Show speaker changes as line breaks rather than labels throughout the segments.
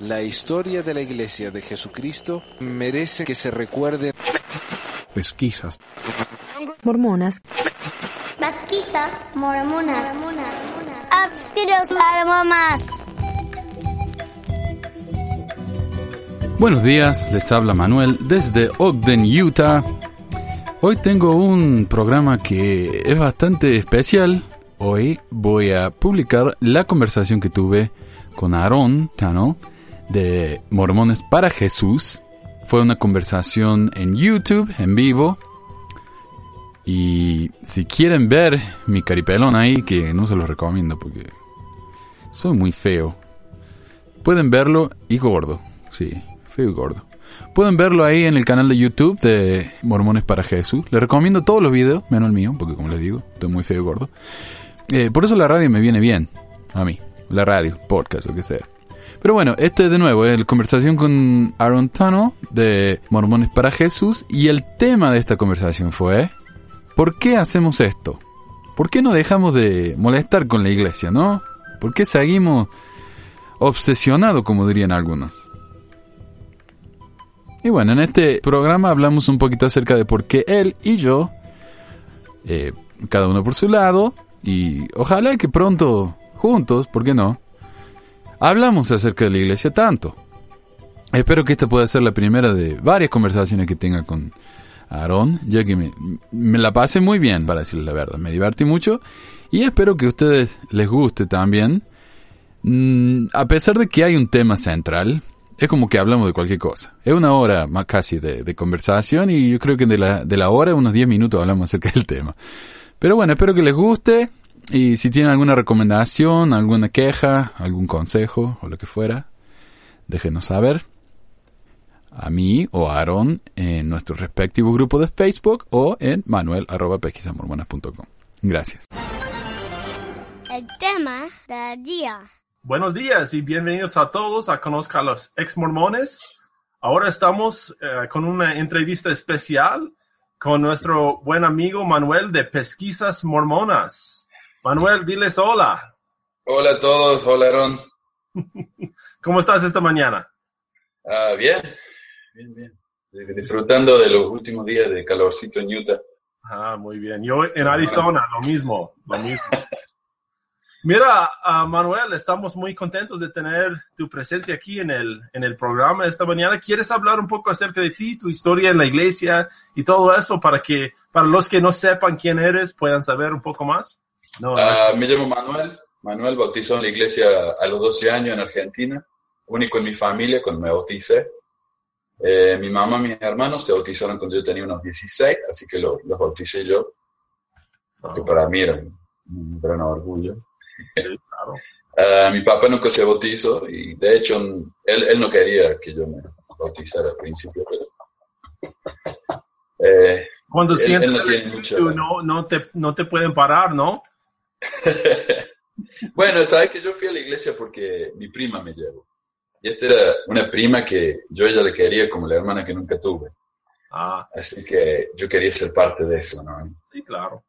La historia de la Iglesia de Jesucristo merece que se recuerde.
Pesquisas.
Mormonas.
Pesquisas mormonas. Abstiros almomas.
Buenos días, les habla Manuel desde Ogden, Utah. Hoy tengo un programa que es bastante especial. Hoy voy a publicar la conversación que tuve con Aaron Tano de Mormones para Jesús. Fue una conversación en YouTube, en vivo. Y si quieren ver mi caripelón ahí, que no se los recomiendo porque soy muy feo. Pueden verlo y gordo, sí, feo y gordo. Pueden verlo ahí en el canal de YouTube de Mormones para Jesús. Les recomiendo todos los videos, menos el mío, porque como les digo, estoy muy feo y gordo. Eh, por eso la radio me viene bien, a mí. La radio, podcast, lo que sea. Pero bueno, este de nuevo es la conversación con Aaron Tunnell de Mormones para Jesús. Y el tema de esta conversación fue: ¿Por qué hacemos esto? ¿Por qué no dejamos de molestar con la iglesia, no? ¿Por qué seguimos obsesionados, como dirían algunos? Y bueno, en este programa hablamos un poquito acerca de por qué él y yo, eh, cada uno por su lado, y ojalá que pronto juntos, ¿por qué no? Hablamos acerca de la iglesia tanto. Espero que esta pueda ser la primera de varias conversaciones que tenga con Aarón, ya que me, la pasé muy bien, para decirle la verdad. Me divertí mucho y espero que a ustedes les guste también. Mm, a pesar de que hay un tema central, es como que hablamos de cualquier cosa. Es una hora más casi de, conversación y yo creo que la, de la hora, unos 10 minutos hablamos acerca del tema. Pero bueno, espero que les guste y si tienen alguna recomendación, alguna queja, algún consejo o lo que fuera, déjenos saber a mí o a Aaron en nuestro respectivo grupo de Facebook o en manuel.pesquisamormonas.com. Gracias.
El tema del día.
Buenos días y bienvenidos a todos a Conozca a los Ex Mormones. Ahora estamos eh, con una entrevista especial con nuestro buen amigo Manuel de Pesquisas Mormonas. Manuel, diles hola.
Hola a todos, hola Aaron.
¿Cómo estás esta mañana?
Ah, bien, bien, bien. Disfrutando de los últimos días de calorcito en Utah.
Ah, muy bien. Yo en Arizona, lo mismo, lo mismo. Mira, uh, Manuel, estamos muy contentos de tener tu presencia aquí en el, en el programa esta mañana. ¿Quieres hablar un poco acerca de ti, tu historia en la iglesia y todo eso para que, para los que no sepan quién eres, puedan saber un poco más?
No, uh, me llamo Manuel. Manuel bautizó en la iglesia a los 12 años en Argentina, único en mi familia cuando me bauticé. Eh, mi mamá y mis hermanos se bautizaron cuando yo tenía unos 16, así que lo, los bauticé yo, que para mí era un, un gran orgullo.
Claro.
Uh, mi papá nunca se bautizó y de hecho él, él no quería que yo me bautizara al principio. Pero, eh,
Cuando
él-
sientes
él no
el
tiene
espíritu,
mucha-
no, no, te, no te pueden parar, ¿no?
bueno, sabes que yo fui a la iglesia porque mi prima me llevó. Y esta era una prima que yo a ella le quería como la hermana que nunca tuve.
Ah,
Así que yo quería ser parte de eso, ¿no?
sí, claro.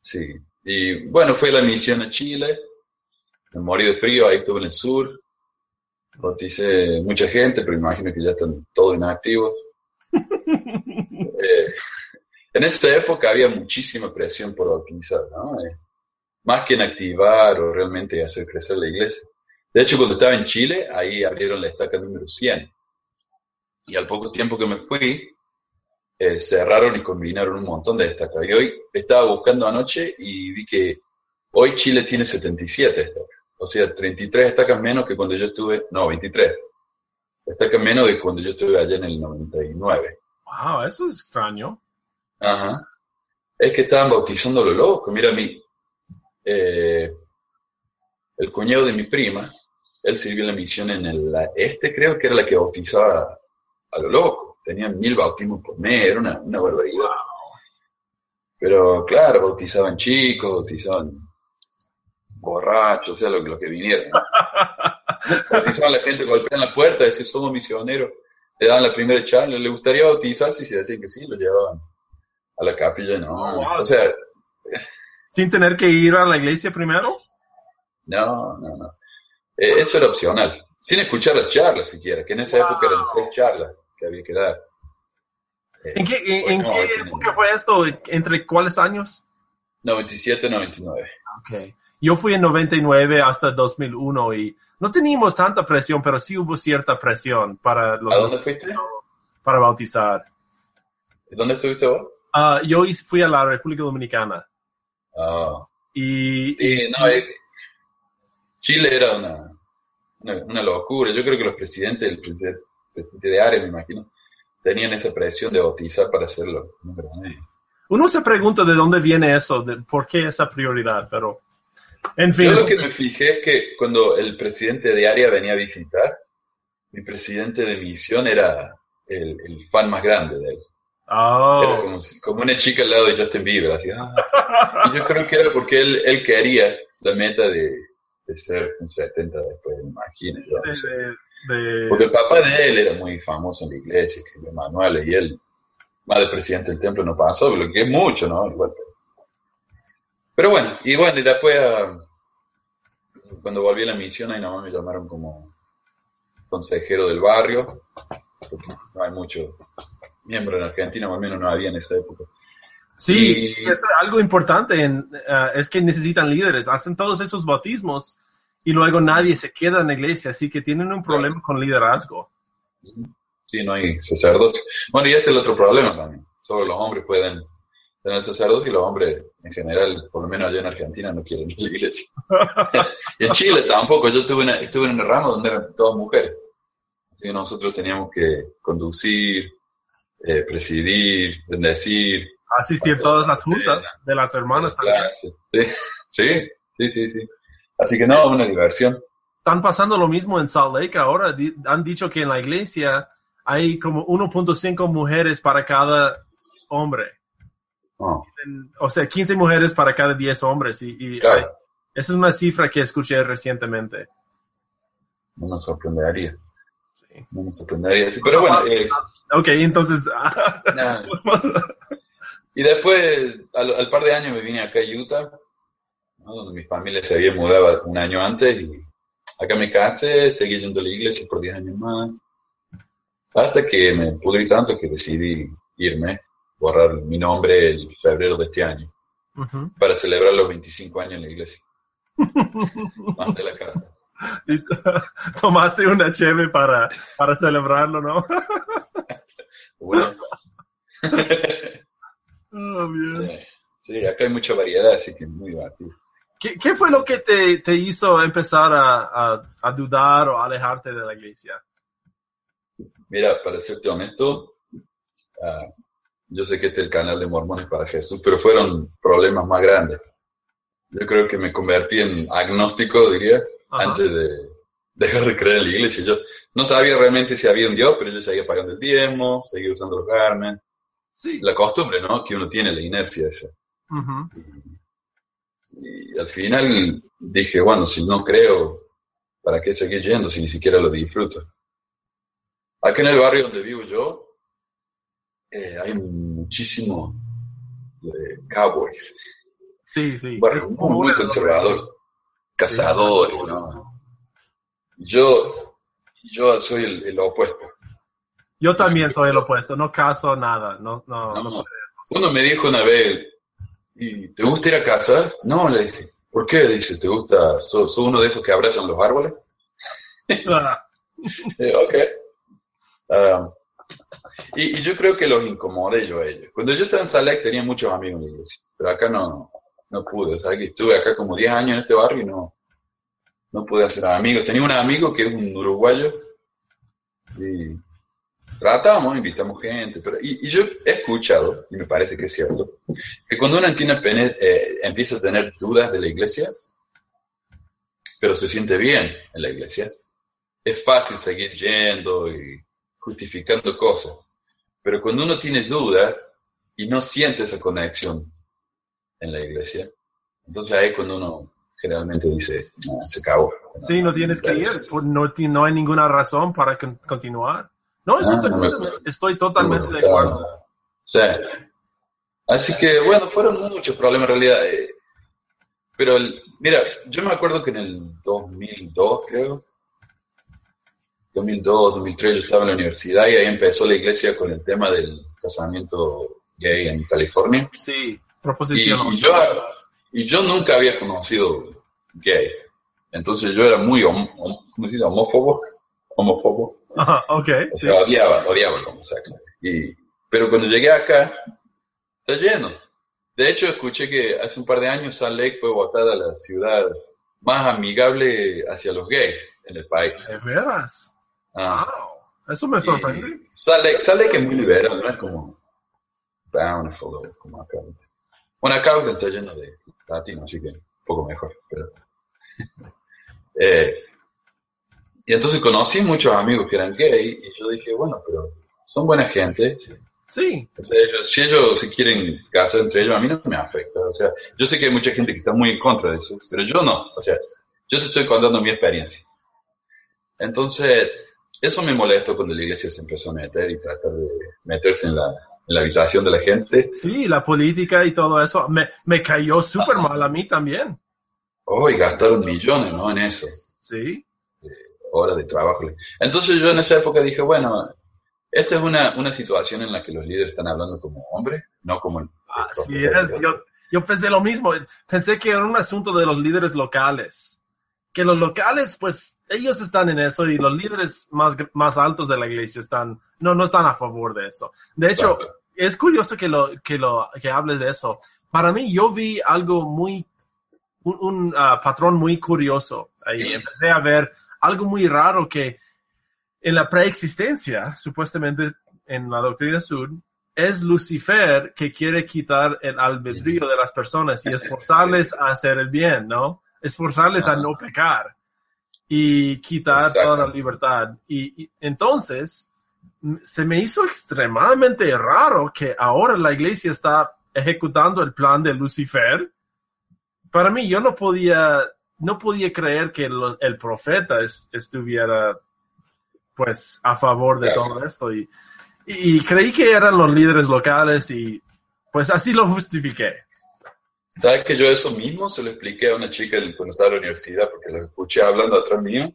Sí. Y bueno, fue la misión a Chile. Me morí de frío, ahí estuve en el sur. Bauticé mucha gente, pero imagino que ya están todos inactivos. Eh, en esa época había muchísima presión por bautizar, ¿no? Eh, más que en activar o realmente hacer crecer la iglesia. De hecho, cuando estaba en Chile, ahí abrieron la estaca número 100. Y al poco tiempo que me fui, eh, cerraron y combinaron un montón de estacas. Y hoy estaba buscando anoche y vi que hoy Chile tiene 77 estacas. O sea, 33 estacas menos que cuando yo estuve, no, 23. Estacas menos de cuando yo estuve allá en el 99.
Wow, eso es extraño.
Ajá. Es que estaban bautizando lo loco. Mira, mi, eh, el cuñado de mi prima, él sirvió en la misión en el este, creo que era la que bautizaba a lo loco. Tenían mil bautismos por mes, era una, una barbaridad. Pero claro, bautizaban chicos, bautizaban borrachos, o sea, lo, lo que vinieron. ¿no? bautizaban a la gente, golpeaban la puerta, decían, somos misioneros. Le daban la primera charla, le gustaría bautizarse si decían que sí, lo llevaban a la capilla, no.
Wow.
O sea,
Sin tener que ir a la iglesia primero.
no, no, no. Eh, eso era opcional. sin escuchar las charlas siquiera, que en esa
Wow.
época eran seis charlas que había que dar. Eh,
¿En qué, en, en
no,
qué época fue esto? ¿Entre cuáles años?
97, 99.
Okay. Yo fui en 99 hasta 2001 y no teníamos tanta presión, pero sí hubo cierta presión para, los-
¿A dónde fuiste?
para bautizar.
¿Dónde estuviste vos?
Ah, yo fui a la República Dominicana
Ah,
y,
sí, no, eh, Chile era una, una, una locura. Yo creo que los presidentes, el presidente, de área, me imagino, tenían esa presión de bautizar para hacerlo. No,
uno se pregunta de dónde viene eso, de por qué esa prioridad, pero en fin.
Yo lo que me fijé es que cuando el presidente de área venía a visitar, mi presidente de misión era el, el fan más grande de él.
Oh.
Era como, si- como una chica al lado de Justin Bieber. Así, ah. Y yo creo que era porque él, él quería la meta de, de ser un 70 después,
de- de-
Porque el papá de él era muy famoso en la iglesia, escribió manuales, y él, más de presidente del templo, no pasó, lo que es mucho, ¿no? Igual, pero, pero bueno, y bueno, y después, ah, cuando volví a la misión, ahí nomás me llamaron como consejero del barrio, porque no hay mucho miembro en Argentina, o al menos no había en esa época.
Sí,
Y-
es algo importante en, ah, es que necesitan líderes, hacen todos esos bautismos y luego nadie se queda en la iglesia, así que tienen un problema con liderazgo.
Sí, no hay sacerdocio. Bueno, y ese es el otro problema también. Solo los hombres pueden tener sacerdocio y los hombres, en general, por lo menos allá en Argentina, no quieren ir a la iglesia. y en Chile tampoco. Yo estuve en, estuve en el ramo donde eran todas mujeres. Así que nosotros teníamos que conducir, eh, presidir, bendecir.
Asistir todas las juntas de las hermanas también.
Sí, sí, sí, sí, sí. Así que no, una diversión.
Están pasando lo mismo en Salt Lake ahora. Han dicho que en la iglesia hay como 1.5 mujeres para cada hombre. En- O sea, 15 mujeres para cada 10 hombres. Y, y
claro,
hay- esa es una cifra que escuché recientemente.
no nos sorprendería.
Sí.
No nos sorprendería. Pero bueno, eh,
Ok, entonces...
nada. Y después, al, al par de años, me vine acá a Utah, ¿no? donde mi familia se había mudado un año antes. Y acá me casé, seguí yendo a la iglesia por 10 años más. Hasta que me pudrí tanto que decidí irme, borrar mi nombre el febrero de este año, para celebrar los 25 años en la iglesia. Mandé la carta.
Y Tomaste una cheve para, para celebrarlo, ¿no?
Bueno,
Oh,
sí, acá hay mucha variedad, así que es muy divertido.
¿Qué, qué fue lo que te, te hizo empezar a, a- a dudar o alejarte de la iglesia?
Mira, para serte honesto, ah, yo sé que este es el canal de Mormones para Jesús, pero fueron problemas más grandes. Yo creo que me convertí en agnóstico, diría,
Ajá.
antes de dejar de creer en la iglesia. Yo no sabía realmente si había un Dios, pero yo seguía pagando el diezmo, seguía usando los carmen.
Sí.
La costumbre, ¿no? Que uno tiene, la inercia esa. Y al final dije, bueno, si no creo, ¿para qué seguir yendo si ni siquiera lo disfruto? Aquí en el barrio donde vivo yo, eh, hay muchísimo de cowboys.
Sí, sí.
Un barrio
Es
muy, conservador. Cazadores, ¿no? Yo, yo soy el, el opuesto.
Yo también soy el opuesto, no caso nada, no, no, no,
No.
soy
Uno me dijo una vez, ¿y te gusta ir a cazar? No, le dije, ¿por qué? Dice, ¿te gusta? ¿Sos, uno de esos que abrazan los árboles?
Ah,
Eh, ok. Ah, y, y yo creo que los incomodé yo a ellos. Cuando yo estaba en Salek tenía muchos amigos en la iglesia, pero acá no, no pude. O sea, que estuve acá como 10 años en este barrio y no, no pude hacer amigos. Tenía un amigo que es un uruguayo y tratamos, invitamos gente. Pero, y, y yo he escuchado, y me parece que es cierto, que cuando uno tiene eh, empieza a tener dudas de la iglesia, pero se siente bien en la iglesia, es fácil seguir yendo y justificando cosas. Pero cuando uno tiene dudas y no siente esa conexión en la iglesia, entonces ahí cuando uno generalmente dice, "No, se acabó.
sí, no tienes que ir, no, no hay ninguna razón para con- continuar. No, estoy,
Ah,
totalmente- estoy totalmente de acuerdo.
Sí. Así que, bueno, fueron muchos problemas en realidad. eh, Pero, mira, yo me acuerdo que en el 2002, creo, 2002, 2003 yo estaba en la universidad y ahí empezó la iglesia con el tema del casamiento gay en California.
Sí, proposición.
y yo, y yo nunca había conocido gay. Entonces yo era muy hom- hom- ¿cómo se dice? homófobo. Homófobo.
Ajá, ok,
O
sí.
odiaba, odiaba el homosexual. Y, pero cuando llegué acá, está lleno. De hecho, escuché que hace un par de años Salt Lake fue votada la ciudad más amigable hacia los gays en el país.
¿De veras?
Ah,
Wow. Eso me sorprende.
y Salt Lake, Salt Lake es muy liberal, no es como Bountiful como acá. Bueno, acá está lleno de latinos, así que un poco mejor. Pero... Eh, y entonces conocí muchos amigos que eran gay y yo dije, bueno, pero son buena gente.
Sí,
O sea, ellos- si ellos se quieren casar entre ellos, a mí no me afecta. O sea, yo sé que hay mucha gente que está muy en contra de eso, pero yo no. O sea, yo te estoy contando mi experiencia. Entonces, eso me molestó cuando la iglesia se empezó a meter y tratar de meterse en la, en la habitación de la gente.
sí, la política y todo eso me, me cayó súper mal a mí también.
Oh, y gastaron millones, ¿no? En eso.
Sí,
horas de trabajo. Entonces yo en esa época dije, bueno, esta es una, una situación en la que los líderes están hablando como hombres, no como... el- el
así
profeta.
es. Yo, yo pensé lo mismo. Pensé que era un asunto de los líderes locales. Que los locales, pues, ellos están en eso y los líderes más, más altos de la iglesia están, no, no están a favor de eso. De hecho,
Claro.
es curioso que lo, que lo, que hables de eso. Para mí, yo vi algo muy, un, un, ah, patrón muy curioso ahí. Empecé a ver algo muy raro que en la preexistencia, supuestamente en la doctrina sur, es Lucifer que quiere quitar el albedrío de las personas y esforzarles a hacer el bien, ¿no? Esforzarles a no pecar y quitar
Exacto.
toda la libertad. Y, y entonces se me hizo extremadamente raro que ahora la iglesia está ejecutando el plan de Lucifer. Para mí, yo no podía, no podía creer que lo- el profeta es- estuviera, pues, a favor de
Claro.
todo esto. Y, y creí que eran los líderes locales y, pues, así lo justifiqué.
¿Sabes que yo eso mismo se lo expliqué a una chica cuando estaba en la universidad porque lo escuché hablando atrás mío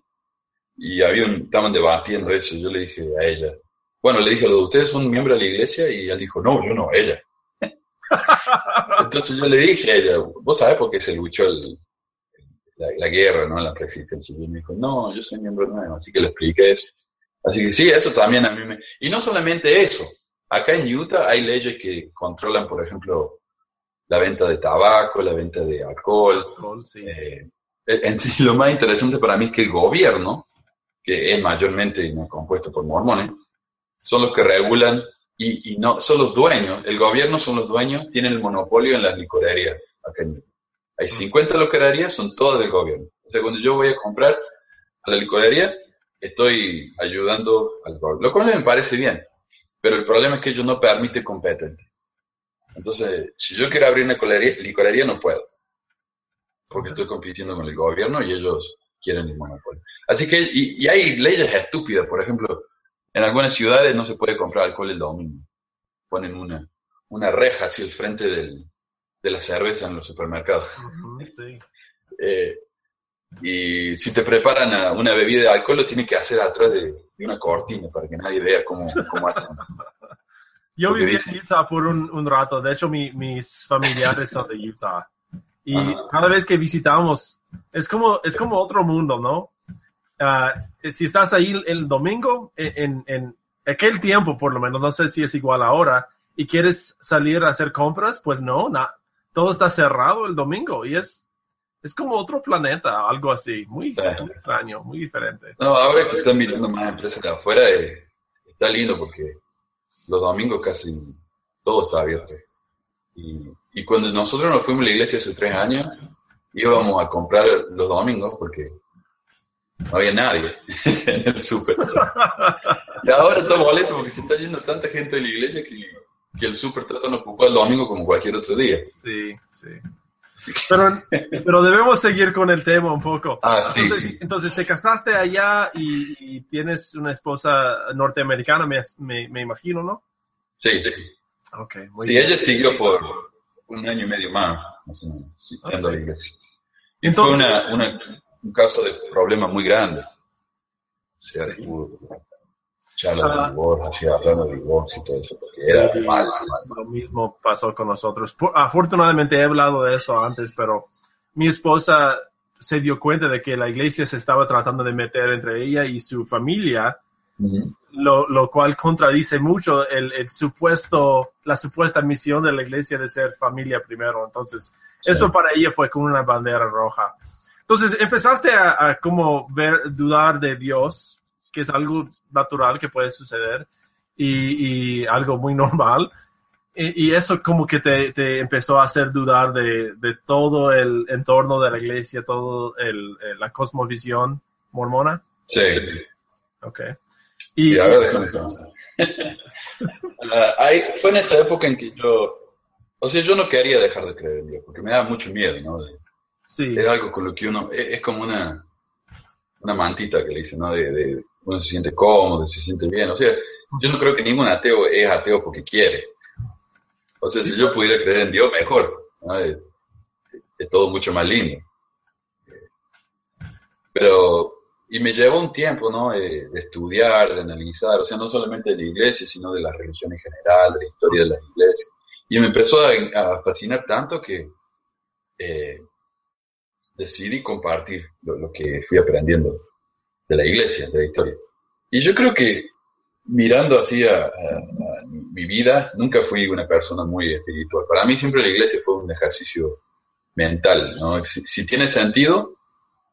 y había un- estaban debatiendo eso. Yo le dije a ella, bueno, le dije, ¿ustedes son miembros de la iglesia? Y ella dijo, no, yo no, ella. Entonces yo le dije a ella, ¿vos sabés por qué se luchó el- la, la guerra, ¿no? La preexistencia. Y me dijo, no, yo soy miembro nuevo, así que le expliqué eso. Así que sí, eso también a mí me... Y no solamente eso. Acá en Utah hay leyes que controlan, por ejemplo, la venta de tabaco, la venta de alcohol.
Sí.
Eh, en sí, lo más interesante para mí es que el gobierno, que es mayormente compuesto por mormones, son los que regulan y, y no son los dueños. El gobierno son los dueños, tienen el monopolio en las licorerías. Acá en Utah. Hay 50 licorerías, son todas del gobierno. O sea, cuando yo voy a comprar a la licorería, estoy ayudando al gobierno. Lo cual me parece bien. Pero el problema es que ellos no permiten competencia. Entonces, si yo quiero abrir una licorería, licorería no puedo. Porque estoy compitiendo con el gobierno y ellos quieren el monopolio. Así que, y, y hay leyes estúpidas. Por ejemplo, en algunas ciudades no se puede comprar alcohol el domingo. Ponen una, una reja hacia el frente del, de la cerveza en los supermercados.
Sí.
Eh, y si te preparan a una bebida de alcohol, lo tienen que hacer atrás de, de una cortina para que nadie vea cómo, cómo hacen.
Yo viví en Utah por un, un rato. De hecho, mi- mis familiares son de Utah. Y cada vez que visitamos, es como, es como otro mundo, ¿no? Ah, si estás ahí el, el domingo, en, en aquel tiempo por lo menos, no sé si es igual ahora, y quieres salir a hacer compras, pues no, na- todo está cerrado el domingo y es, es como otro planeta, algo así, muy,
Sí.
muy extraño, muy diferente.
No, ahora que están mirando más empresas de afuera, eh, está lindo porque los domingos casi todo está abierto. Y, cuando nosotros nos fuimos a la iglesia hace tres años, íbamos a comprar los domingos porque no había nadie en el súper. Y ahora está molesto porque se está yendo tanta gente de la iglesia que, que el súper trata de ocupar el domingo como cualquier otro día.
Sí, sí. Pero, pero debemos seguir con el tema un poco.
Ah, sí.
Entonces, entonces te casaste allá y, y tienes una esposa norteamericana, me, me, me imagino, ¿no?
Sí, sí.
Ok, muy
Sí,
bien.
ella siguió por un año y medio más, más o menos, sí, a la iglesia.
Entonces,
Fue una, una- un caso de problema muy grande. sea,
Sí.
hubo hablando de divorcio y todo eso, porque
Sí,
era mal.
Lo mismo pasó con nosotros. Afortunadamente he hablado de eso antes, pero mi esposa se dio cuenta de que la iglesia se estaba tratando de meter entre ella y su familia,
Ujú.
lo, lo cual contradice mucho el, el supuesto, la supuesta misión de la iglesia de ser familia primero. Entonces, eso
Sí.
para ella fue como una bandera roja. Entonces, empezaste a, a como ver, dudar de Dios, que es algo natural que puede suceder y, y algo muy normal. Y, y eso como que te, te empezó a hacer dudar de, de todo el entorno de la iglesia, todo el, el- la cosmovisión mormona.
Sí.
Ok.
Y ahora déjame pensar. Ah, ahí- fue en esa época en que yo, o sea, yo no quería dejar de creer en Dios, porque me daba mucho miedo, ¿no? De-
sí,
es algo con lo que uno, es, es como una, una mantita que le dicen, ¿no? De, de- uno se siente cómodo, se siente bien, o sea, yo no creo que ningún ateo es ateo porque quiere. O sea, si yo pudiera creer en Dios, mejor, ¿no? Es, todo mucho más lindo. Pero, y me llevó un tiempo, ¿no? Eh, de estudiar, de analizar, o sea, no solamente de la iglesia, sino de la religión en general, de la historia de las iglesias. Y me empezó a, fascinar tanto que eh, decidí compartir lo que fui aprendiendo de la iglesia, de la historia. Y yo creo que mirando así a, a- a mi, mi vida, nunca fui una persona muy espiritual. Para mí siempre la iglesia fue un ejercicio mental, ¿no? Si, si tiene sentido,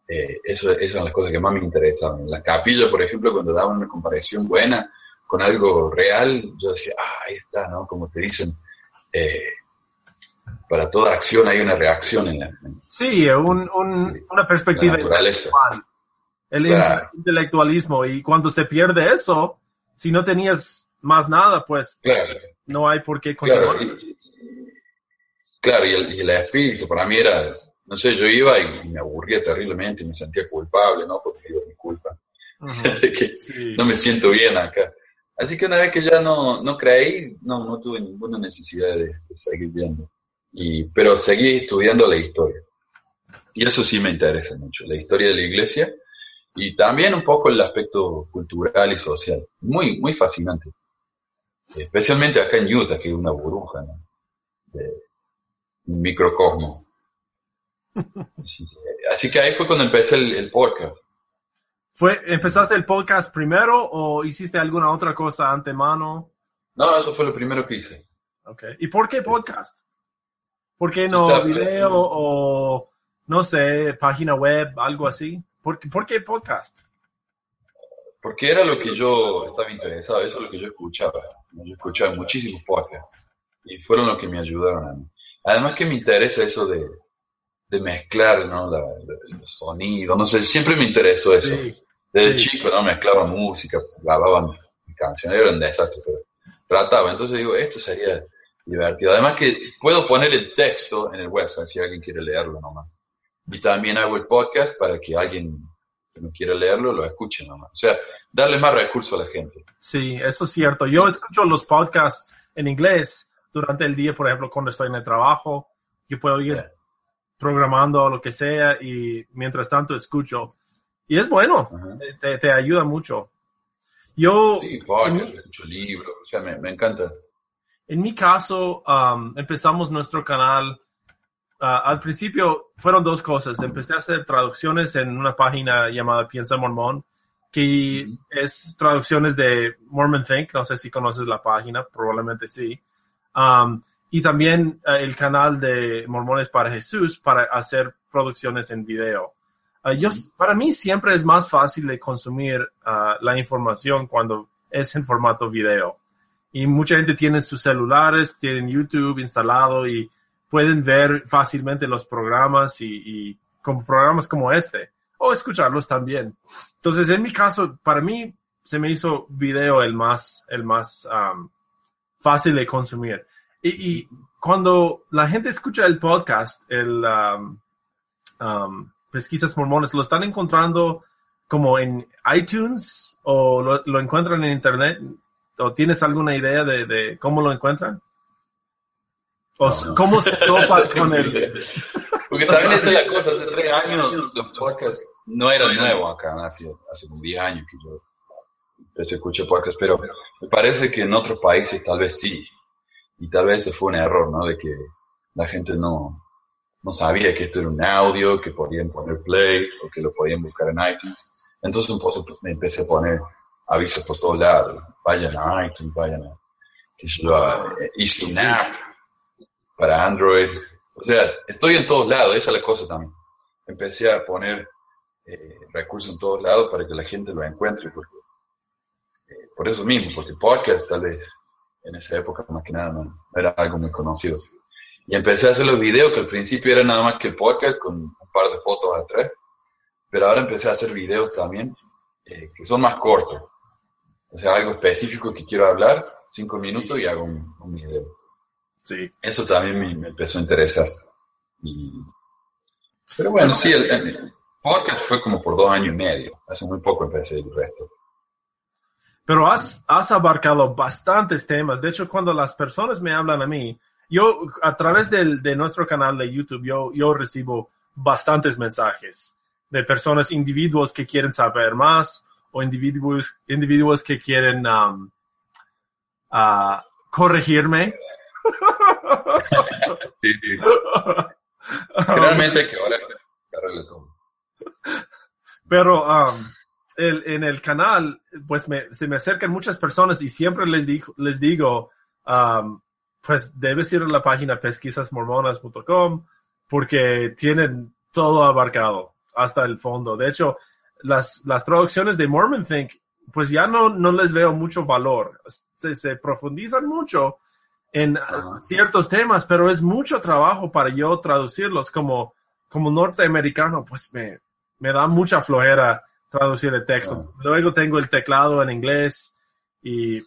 eh, eso, esas son las cosas que más me interesaban. La capilla, por ejemplo, cuando daban una comparación buena con algo real, yo decía, ah, ahí está, ¿no? Como te dicen, eh, para toda acción hay una reacción en la, en
sí, un, un-
Sí.
una
la
perspectiva
naturaleza.
intelectual. El
Claro.
intelectualismo. Y cuando se pierde eso, si no tenías más nada, pues
Claro,
no hay por qué continuar.
claro. Y, claro, y el, y el espíritu para mí era, no sé, yo iba y me aburría terriblemente y me sentía culpable, ¿no? Porque digo, mi culpa. Que
Sí.
no me siento bien acá. Así que una vez que ya no, no creí, no, no tuve ninguna necesidad de, de seguir viendo. Y, pero seguí estudiando la historia. Y eso sí me interesa mucho, la historia de la iglesia y también un poco el aspecto cultural y social. Muy, muy fascinante. Especialmente acá en Utah, que es una burbuja, ¿no? De un microcosmo. Así, que- así que ahí fue cuando empecé el, el podcast.
¿Fue, ¿Empezaste el podcast primero o hiciste alguna otra cosa antemano?
No, eso fue lo primero que hice.
Okay. ¿Y por qué podcast? ¿Por qué no
Está
video o, no sé, página web, algo así? ¿Por, qué- por qué podcast?
Porque era lo que yo estaba interesado, eso es lo que yo escuchaba. Yo escuchaba muchísimos podcasts y fueron los que me ayudaron a mí. Además que me interesa eso de, de mezclar ¿no? la, la- los sonidos, no sé, siempre me interesó eso.
Sí.
Desde
sí.
chico no mezclaba música, grababan canciones, era un desastre, pero trataba. Entonces digo, esto sería divertido. Además que puedo poner el texto en el website si alguien quiere leerlo nomás. Y también hago el podcast para que alguien que no quiera leerlo lo escuche nomás. O sea, darle más recursos a la gente.
Sí, eso es cierto. Yo escucho los podcasts en inglés durante el día, por ejemplo, cuando estoy en el trabajo. Yo puedo ir
Sí.
programando o lo que sea y mientras tanto escucho. Y es bueno, te, te ayuda mucho. Yo,
Sí, podcast, escucho libros, o sea, me, me encanta.
en mi caso, um, empezamos nuestro canal. Ah, al principio fueron dos cosas. Empecé a hacer traducciones en una página llamada Piensa Mormón, que es traducciones de Mormon Think. No sé si conoces la página, probablemente sí. Um, y también eh, el canal de Mormones para Jesús para hacer producciones en video. Ah, yo, para mí siempre es más fácil de consumir ah, la información cuando es en formato video. Y mucha gente tiene sus celulares, tienen YouTube instalado y pueden ver fácilmente los programas y, y con programas como este o escucharlos también. Entonces, en mi caso, para mí se me hizo video el más, el más um, fácil de consumir. Y, y cuando la gente escucha el podcast, el um, um, Pesquisas Mormones, ¿lo están encontrando como en iTunes o lo, lo encuentran en Internet? ¿O tienes alguna idea de, de cómo lo encuentran? ¿O
No,
s-
no.
cómo se topa con el...
Porque también esa es la cosa, hace tres años los podcasts no eran nuevos acá, hace, hace como 10 años que yo empecé a escuchar podcasts, pero me parece que en otros países tal vez sí. Y tal vez ese fue un error, ¿no? De que la gente no, no sabía que esto era un audio, que podían poner play o que lo podían buscar en iTunes. Entonces un poco me empecé a poner avisos por todos lados. Vayan a iTunes, vayan a... Que yo hice una app para Android. O sea, estoy en todos lados, esa es la cosa también. Empecé a poner eh, recursos en todos lados para que la gente lo encuentre. Porque, eh, por eso mismo, porque podcast tal vez en esa época más que nada no era algo muy conocido. Y empecé a hacer los videos que al principio era nada más que el podcast con un par de fotos atrás, pero ahora empecé a hacer videos también eh, que son más cortos. O sea, algo específico que quiero hablar, cinco minutos y hago un, un video.
Sí.
Eso también me, me empezó a interesar. Y... Pero bueno, sí, el, el podcast fue como por dos años y medio. Hace muy poco empecé el resto.
Pero has, has abarcado bastantes temas. De hecho, cuando las personas me hablan a mí, yo a través del, de nuestro canal de YouTube, yo, yo recibo bastantes mensajes de personas, individuos que quieren saber más o individuos, individuos que quieren um, uh, corregirme.
Sí, sí. Realmente que ahora.
Pero um, el, en el canal, pues me, se me acercan muchas personas y siempre les, digo les digo, um, pues debes ir a la página pesquisasmormonas.com porque tienen todo abarcado hasta el fondo. De hecho, las, las traducciones de Mormon Think, pues ya no, no les veo mucho valor. Se, se profundizan mucho en ciertos temas, pero es mucho trabajo para yo traducirlos como, como norteamericano, pues me, me da mucha flojera traducir el texto.
Ah.
Luego tengo el teclado en inglés y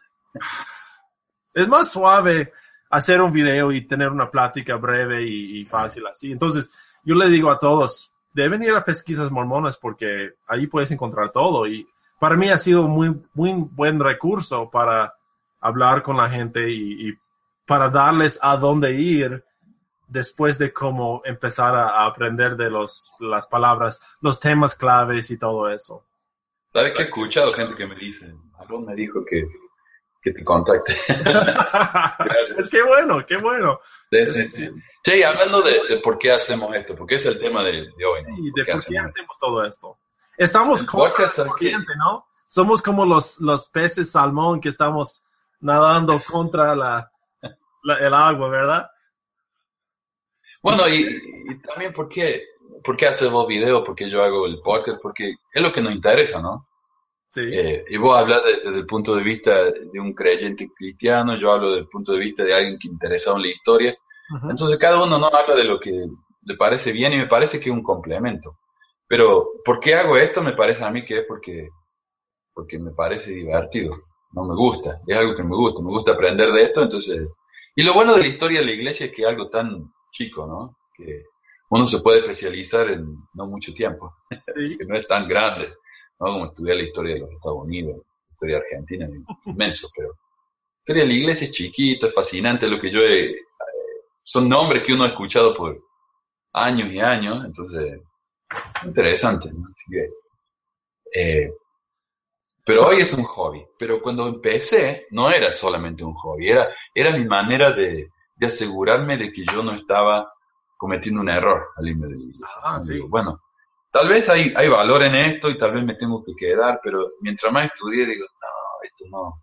es más suave hacer un video y tener una plática breve y, y fácil así. Entonces, yo le digo a todos, deben ir a pesquisas mormonas porque ahí puedes encontrar todo y para mí ha sido muy, muy buen recurso para hablar con la gente y, y para darles a dónde ir después de cómo empezar a, aprender de los, las palabras, los temas claves y todo eso.
¿Sabes que he escuchado gente que me dice, Aaron me dijo que, que te contacte?
Es que bueno, qué bueno.
Sí, sí, sí. Y hablando de, de por qué hacemos esto, porque es el tema de, de hoy, ¿no?
Y de por qué
hacemos
hacemos todo esto. Estamos
El
contra
podcast,
la
¿sabes qué?
corriente, ¿no? Somos como los, los peces salmón que estamos nadando contra la, la- el agua, ¿verdad?
Bueno, y, y también por qué, por qué haces vos video, por qué yo hago el podcast, porque es lo que nos interesa, ¿no?
Sí.
Eh, y vos hablas de- desde el punto de vista de un creyente cristiano, yo hablo desde el punto de vista de alguien que interesado en la historia. Entonces cada uno no habla de lo que le parece bien y me parece que es un complemento. Pero, ¿por qué hago esto? Me parece a mí que es porque, porque me parece divertido. No me gusta. Es algo que me gusta. Me gusta aprender de esto. Entonces, y lo bueno de la historia de la iglesia es que es algo tan chico, ¿no? Que uno se puede especializar en no mucho tiempo.
Sí.
Que no es tan grande, ¿no? Como estudiar la historia de los Estados Unidos, la historia de Argentina, es inmenso, pero la historia de la iglesia es chiquita, es fascinante, lo que yo he, eh, son nombres que uno ha escuchado por años y años, entonces, interesante, ¿no? Así que, eh, pero hoy es un hobby, pero cuando empecé no era solamente un hobby, era, era mi manera de, de asegurarme de que yo no estaba cometiendo un error al irme de la iglesia.
Ah,
¿no?
sí.
Digo, bueno, tal vez hay, hay valor en esto y tal vez me tengo que quedar, pero mientras más estudié digo, no, esto no,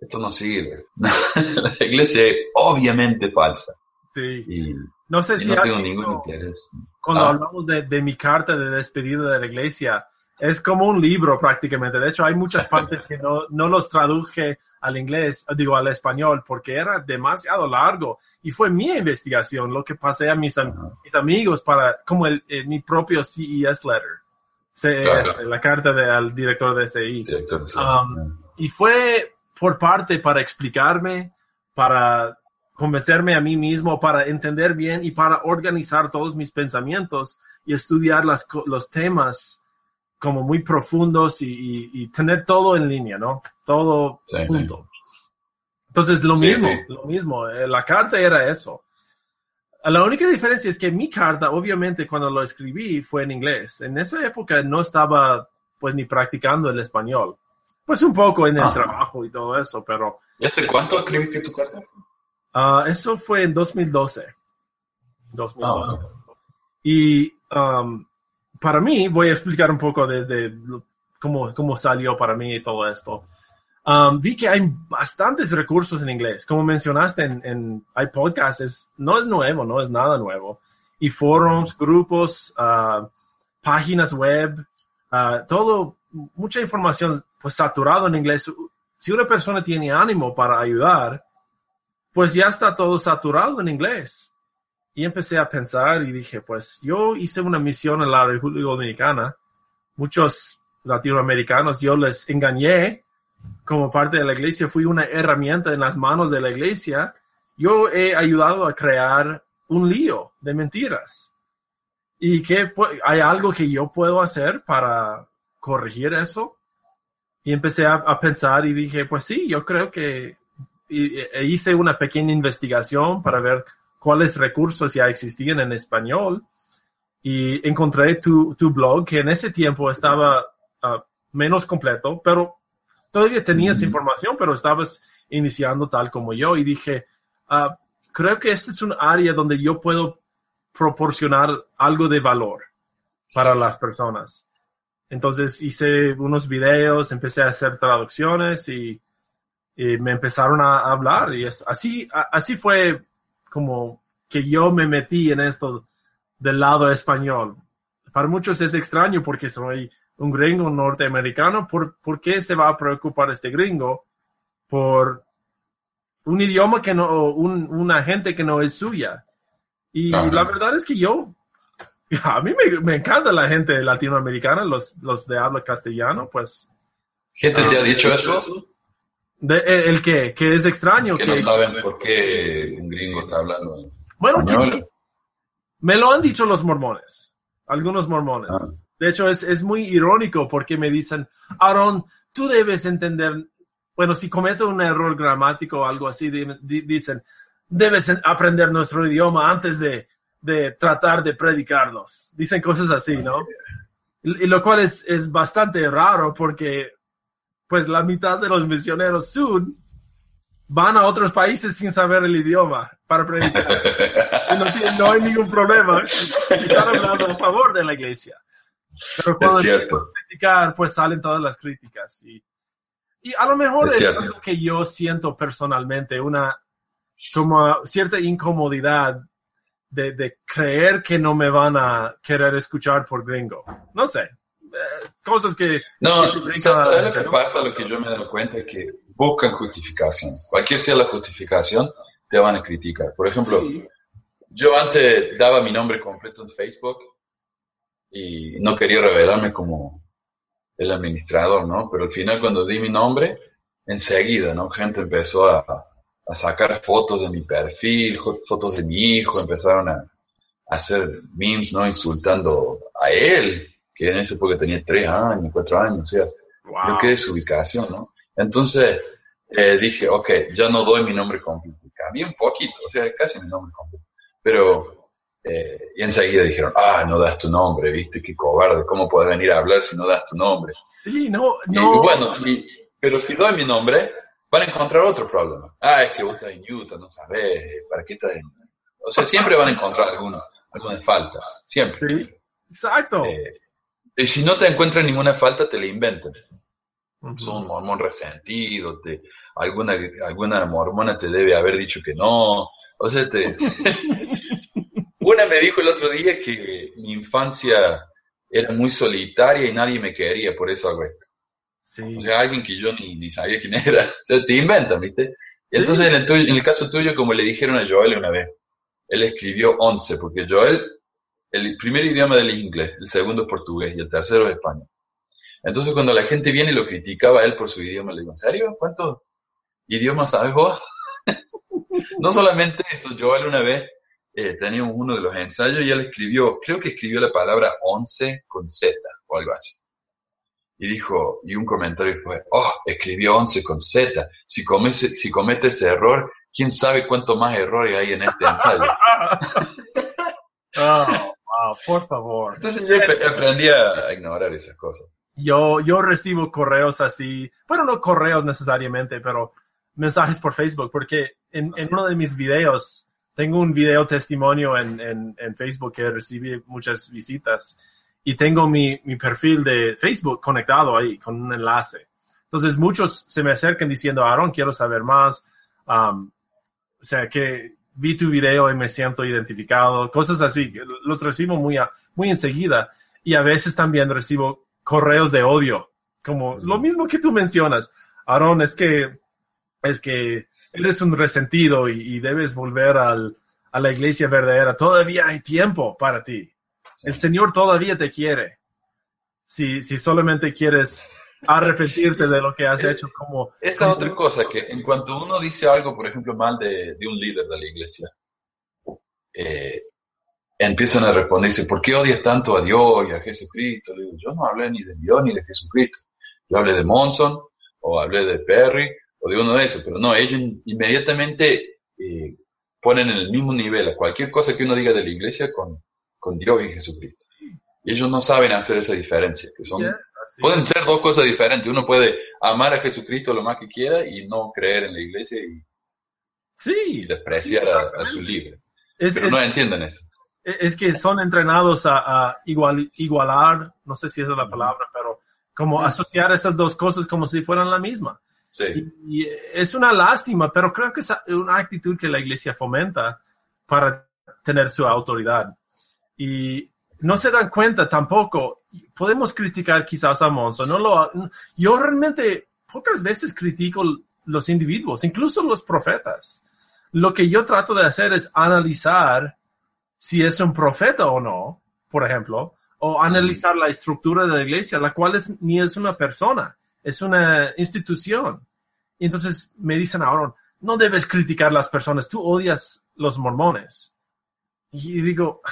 esto no sirve. la iglesia es obviamente falsa
Sí.
y,
No sé si
no
has
tengo
visto-
ningún interés.
cuando
Ah.
hablamos de, de mi carta de despedida de la iglesia, es como un libro prácticamente. De hecho, hay muchas partes que no, no los traduje al inglés, digo al español, porque era demasiado largo. Y fue mi investigación lo que pasé a mis, am- mis amigos para, como el, eh, mi propio CES letter. CES,
Claro.
la carta de- al director de CI.
Director de
Um, y fue por parte para explicarme, para convencerme a mí mismo, para entender bien y para organizar todos mis pensamientos y estudiar las, los temas como muy profundos y, y- y tener todo en línea, ¿no? Todo
Sí,
junto. Entonces, lo
Sí,
mismo, lo mismo. eh, La carta era eso. La única diferencia es que mi carta, obviamente, cuando lo escribí fue en inglés. En esa época no estaba, pues, ni practicando el español. Pues un poco en el
Ah.
trabajo y todo eso, pero
¿Y hace cuánto escribiste tu carta?
ah, eso fue en 2012. 2012.
Ah,
Y um, para mí, voy a explicar un poco de, de cómo, cómo salió para mí todo esto. Um, vi que hay bastantes recursos en inglés. Como mencionaste, en, en, hay podcasts, es, no es nuevo, no es nada nuevo. Y forums, grupos, ah, páginas web, ah, todo, mucha información pues saturado en inglés. Si una persona tiene ánimo para ayudar, pues ya está todo saturado en inglés. Y empecé a pensar y dije, pues yo hice una misión en la República Dominicana. Muchos latinoamericanos yo les engañé como parte de la iglesia. Fui una herramienta en las manos de la iglesia. Yo he ayudado a crear un lío de mentiras. ¿Y que hay algo que yo puedo hacer para corregir eso? Y empecé a, pensar y dije, pues sí, yo creo que y, e hice una pequeña investigación para ver cuáles recursos ya existían en español. Y encontré tu, tu blog que en ese tiempo estaba uh, menos completo, pero todavía tenías mm. información, pero estabas iniciando tal como yo. Y dije, uh, creo que este es un área donde yo puedo proporcionar algo de valor para las personas. Entonces hice unos videos, empecé a hacer traducciones y, y me empezaron a hablar y es así, así fue como que yo me metí en esto del lado español. Para muchos es extraño porque soy un gringo norteamericano. ¿Por, ¿por qué se va a preocupar este gringo por un idioma que no, un, una gente que no es suya? Y Ajá. la verdad es que yo, a mí me, me, encanta la gente latinoamericana, los, los de habla castellano, pues.
¿Gente te ha dicho eso?
De, el, que, que es extraño.
Que, no saben por qué un gringo está hablando.
Bueno, me lo han dicho los mormones, algunos mormones. Ah. De hecho, es, es muy irónico porque me dicen, Aaron, tú debes entender, bueno, si cometo un error gramático o algo así, di, di, dicen, debes aprender nuestro idioma antes de, de tratar de predicarnos. Dicen cosas así, ¿no? Y, y lo cual es, es bastante raro porque pues la mitad de los misioneros sud van a otros países sin saber el idioma para predicar. y no, tiene, no, hay ningún problema si, si, están hablando a favor de la iglesia. Pero cuando
es
criticar, pues salen todas las críticas. Y, y a lo mejor es, es algo que yo siento personalmente, una como cierta incomodidad de, de, creer que no me van a querer escuchar por gringo. No sé. Cosas que...
No, que ¿sabes lo que pasa? Lo que yo me he dado cuenta es que buscan justificación. Cualquier sea la justificación, te van a criticar. Por ejemplo, sí. yo antes daba mi nombre completo en Facebook y no quería revelarme como el administrador, ¿no? Pero al final cuando di mi nombre, enseguida, ¿no? Gente empezó a, a sacar fotos de mi perfil, fotos de mi hijo, empezaron a hacer memes, ¿no? Insultando a él, que en esa época tenía tres años, cuatro años, o sea, wow. yo quedé su ubicación, ¿no? Entonces eh, dije, ok, ya no doy mi nombre completo. Cambié un poquito, o sea, casi mi nombre completo. Pero, eh, y enseguida dijeron, ah, no das tu nombre, viste, qué cobarde, ¿cómo puedes venir a hablar si no das tu nombre?
Sí, no, no.
Y, bueno, y, pero si doy mi nombre, van a encontrar otro problema. Ah, es que vos estás en Utah, no sabes, ¿para qué estás en...? O sea, siempre van a encontrar alguno, alguna falta, siempre.
Sí, exacto.
Eh, y si no te encuentran ninguna falta, te la inventan. Uh -huh. Son un mormón resentido, te, alguna, alguna mormona te debe haber dicho que no. O sea, te... una me dijo el otro día que mi infancia era muy solitaria y nadie me quería, por eso hago esto.
Sí.
O sea, alguien que yo ni, ni sabía quién era. O sea, te inventan, ¿viste? Y entonces, en el, tuyo, en el caso tuyo, como le dijeron a Joel una vez, él escribió 11, porque Joel el primer idioma del inglés, el segundo es portugués y el tercero es español. Entonces cuando la gente viene y lo criticaba a él por su idioma, le digo, ¿en serio? ¿Cuántos idiomas sabes vos? no solamente eso, yo él una vez eh, teníamos uno de los ensayos y él escribió, creo que escribió la palabra 11 con Z o algo así. Y dijo, y un comentario fue, oh, escribió 11 con Z, si comete, si comete ese error, quién sabe cuánto más errores hay en este ensayo.
Oh, por favor.
Entonces yo ap- aprendí a ignorar esas cosas.
Yo, yo recibo correos así, bueno, no correos necesariamente, pero mensajes por Facebook, porque en, en uno de mis videos, tengo un video testimonio en, en, en Facebook que recibí muchas visitas y tengo mi, mi perfil de Facebook conectado ahí con un enlace. Entonces muchos se me acercan diciendo, Aaron, quiero saber más. Um, o sea, que vi tu video y me siento identificado, cosas así, los recibo muy, a- muy enseguida. Y a veces también recibo correos de odio, como lo mismo que tú mencionas. Aaron, es que, es que eres un resentido y, y debes volver al, a la iglesia verdadera. Todavía hay tiempo para ti. El Señor todavía te quiere. Si, si solamente quieres arrepentirte de lo que has hecho como...
Esa es otra cosa, que en cuanto uno dice algo, por ejemplo, mal de, de un líder de la iglesia, eh, empiezan a responderse, ¿por qué odias tanto a Dios y a Jesucristo? Le digo, yo no hablé ni de Dios ni de Jesucristo. Yo hablé de Monson, o hablé de Perry, o de uno de esos, pero no, ellos inmediatamente eh, ponen en el mismo nivel a cualquier cosa que uno diga de la iglesia con, con Dios y Jesucristo. Y ellos no saben hacer esa diferencia, que son...
así
Pueden ser dos cosas diferentes. Uno puede amar a Jesucristo lo más que quiera y no creer en la iglesia y,
Sí.
y despreciar
sí,
a- a, su líder.
Es,
Pero
es-
no entienden eso.
es que son entrenados a, a igual, igualar, no sé si esa es la palabra, pero como asociar esas dos cosas como si fueran la misma.
Sí.
Y, y es una lástima, pero creo que es una actitud que la iglesia fomenta para tener su autoridad. Y no se dan cuenta tampoco. Podemos criticar quizás a Monzo. No lo, yo realmente pocas veces critico los individuos, incluso los profetas. Lo que yo trato de hacer es analizar si es un profeta o no, por ejemplo, o analizar la estructura de la iglesia, la cual es, ni es una persona, es una institución. Y entonces me dicen ahora, no debes criticar las personas, tú odias los mormones. Y digo,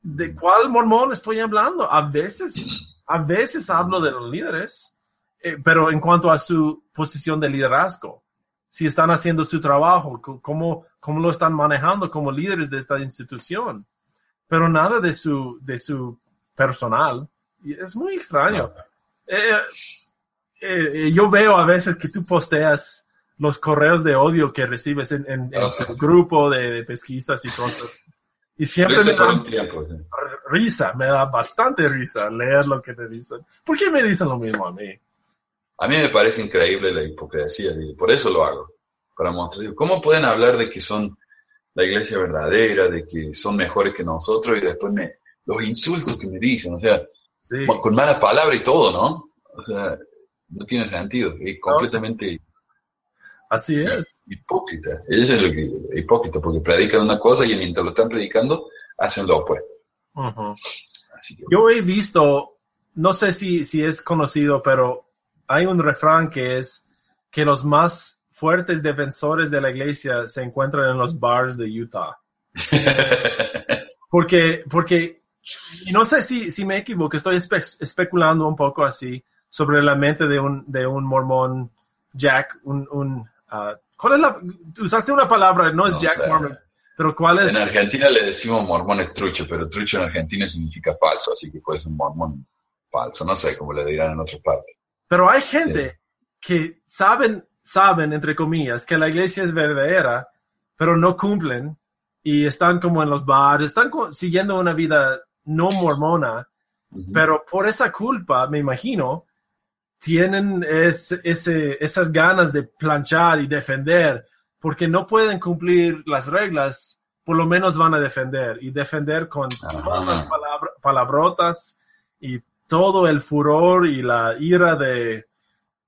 ¿de cuál mormón estoy hablando? A veces, a veces hablo de los líderes, eh, pero en cuanto a su posición de liderazgo, si están haciendo su trabajo, cómo, cómo lo están manejando como líderes de esta institución, pero nada de su, de su personal. Y es muy extraño. Eh, eh, yo veo a veces que tú posteas los correos de odio que recibes en, en, en tu grupo de, de pesquisas y cosas. Y siempre me da
tiempo. sí.
risa, me da bastante risa leer lo que te dicen. ¿Por qué me dicen lo mismo a mí?
A mí me parece increíble la hipocresía y por eso lo hago. Para mostrar, ¿cómo pueden hablar de que son la iglesia verdadera, de que son mejores que nosotros y después me, los insultos que me dicen, o sea,
Sí,
con malas palabras y todo, ¿no? O sea, no tiene sentido, es completamente
así es.
hipócrita. Eso es lo que hipócrita, porque predican una cosa y mientras lo están predicando, hacen lo opuesto. Así que,
Yo he visto, no sé si, si es conocido, pero hay un refrán que es que los más fuertes defensores de la iglesia se encuentran en los bars de Utah. Porque, porque, y no sé si, si me equivoco, estoy espe- especulando un poco así sobre la mente de un, de un mormón Jack, un, un, ah, ¿cuál es la, usaste una palabra, no es
No
Jack
sé.
Mormon, pero cuál es?
en Argentina le decimos mormones trucho, pero trucho en Argentina significa falso, así que puede ser un mormón falso, no sé cómo le dirán en otras partes.
Pero hay gente que saben, saben, entre comillas, que la iglesia es verdadera, pero no cumplen y están como en los bares, están siguiendo una vida no mormona,
Ujú.
pero por esa culpa, me imagino, tienen ese, ese, esas ganas de planchar y defender, porque no pueden cumplir las reglas, por lo menos van a defender y defender con
Ajá.
todas las palabra- palabrotas y todo el furor y la ira de,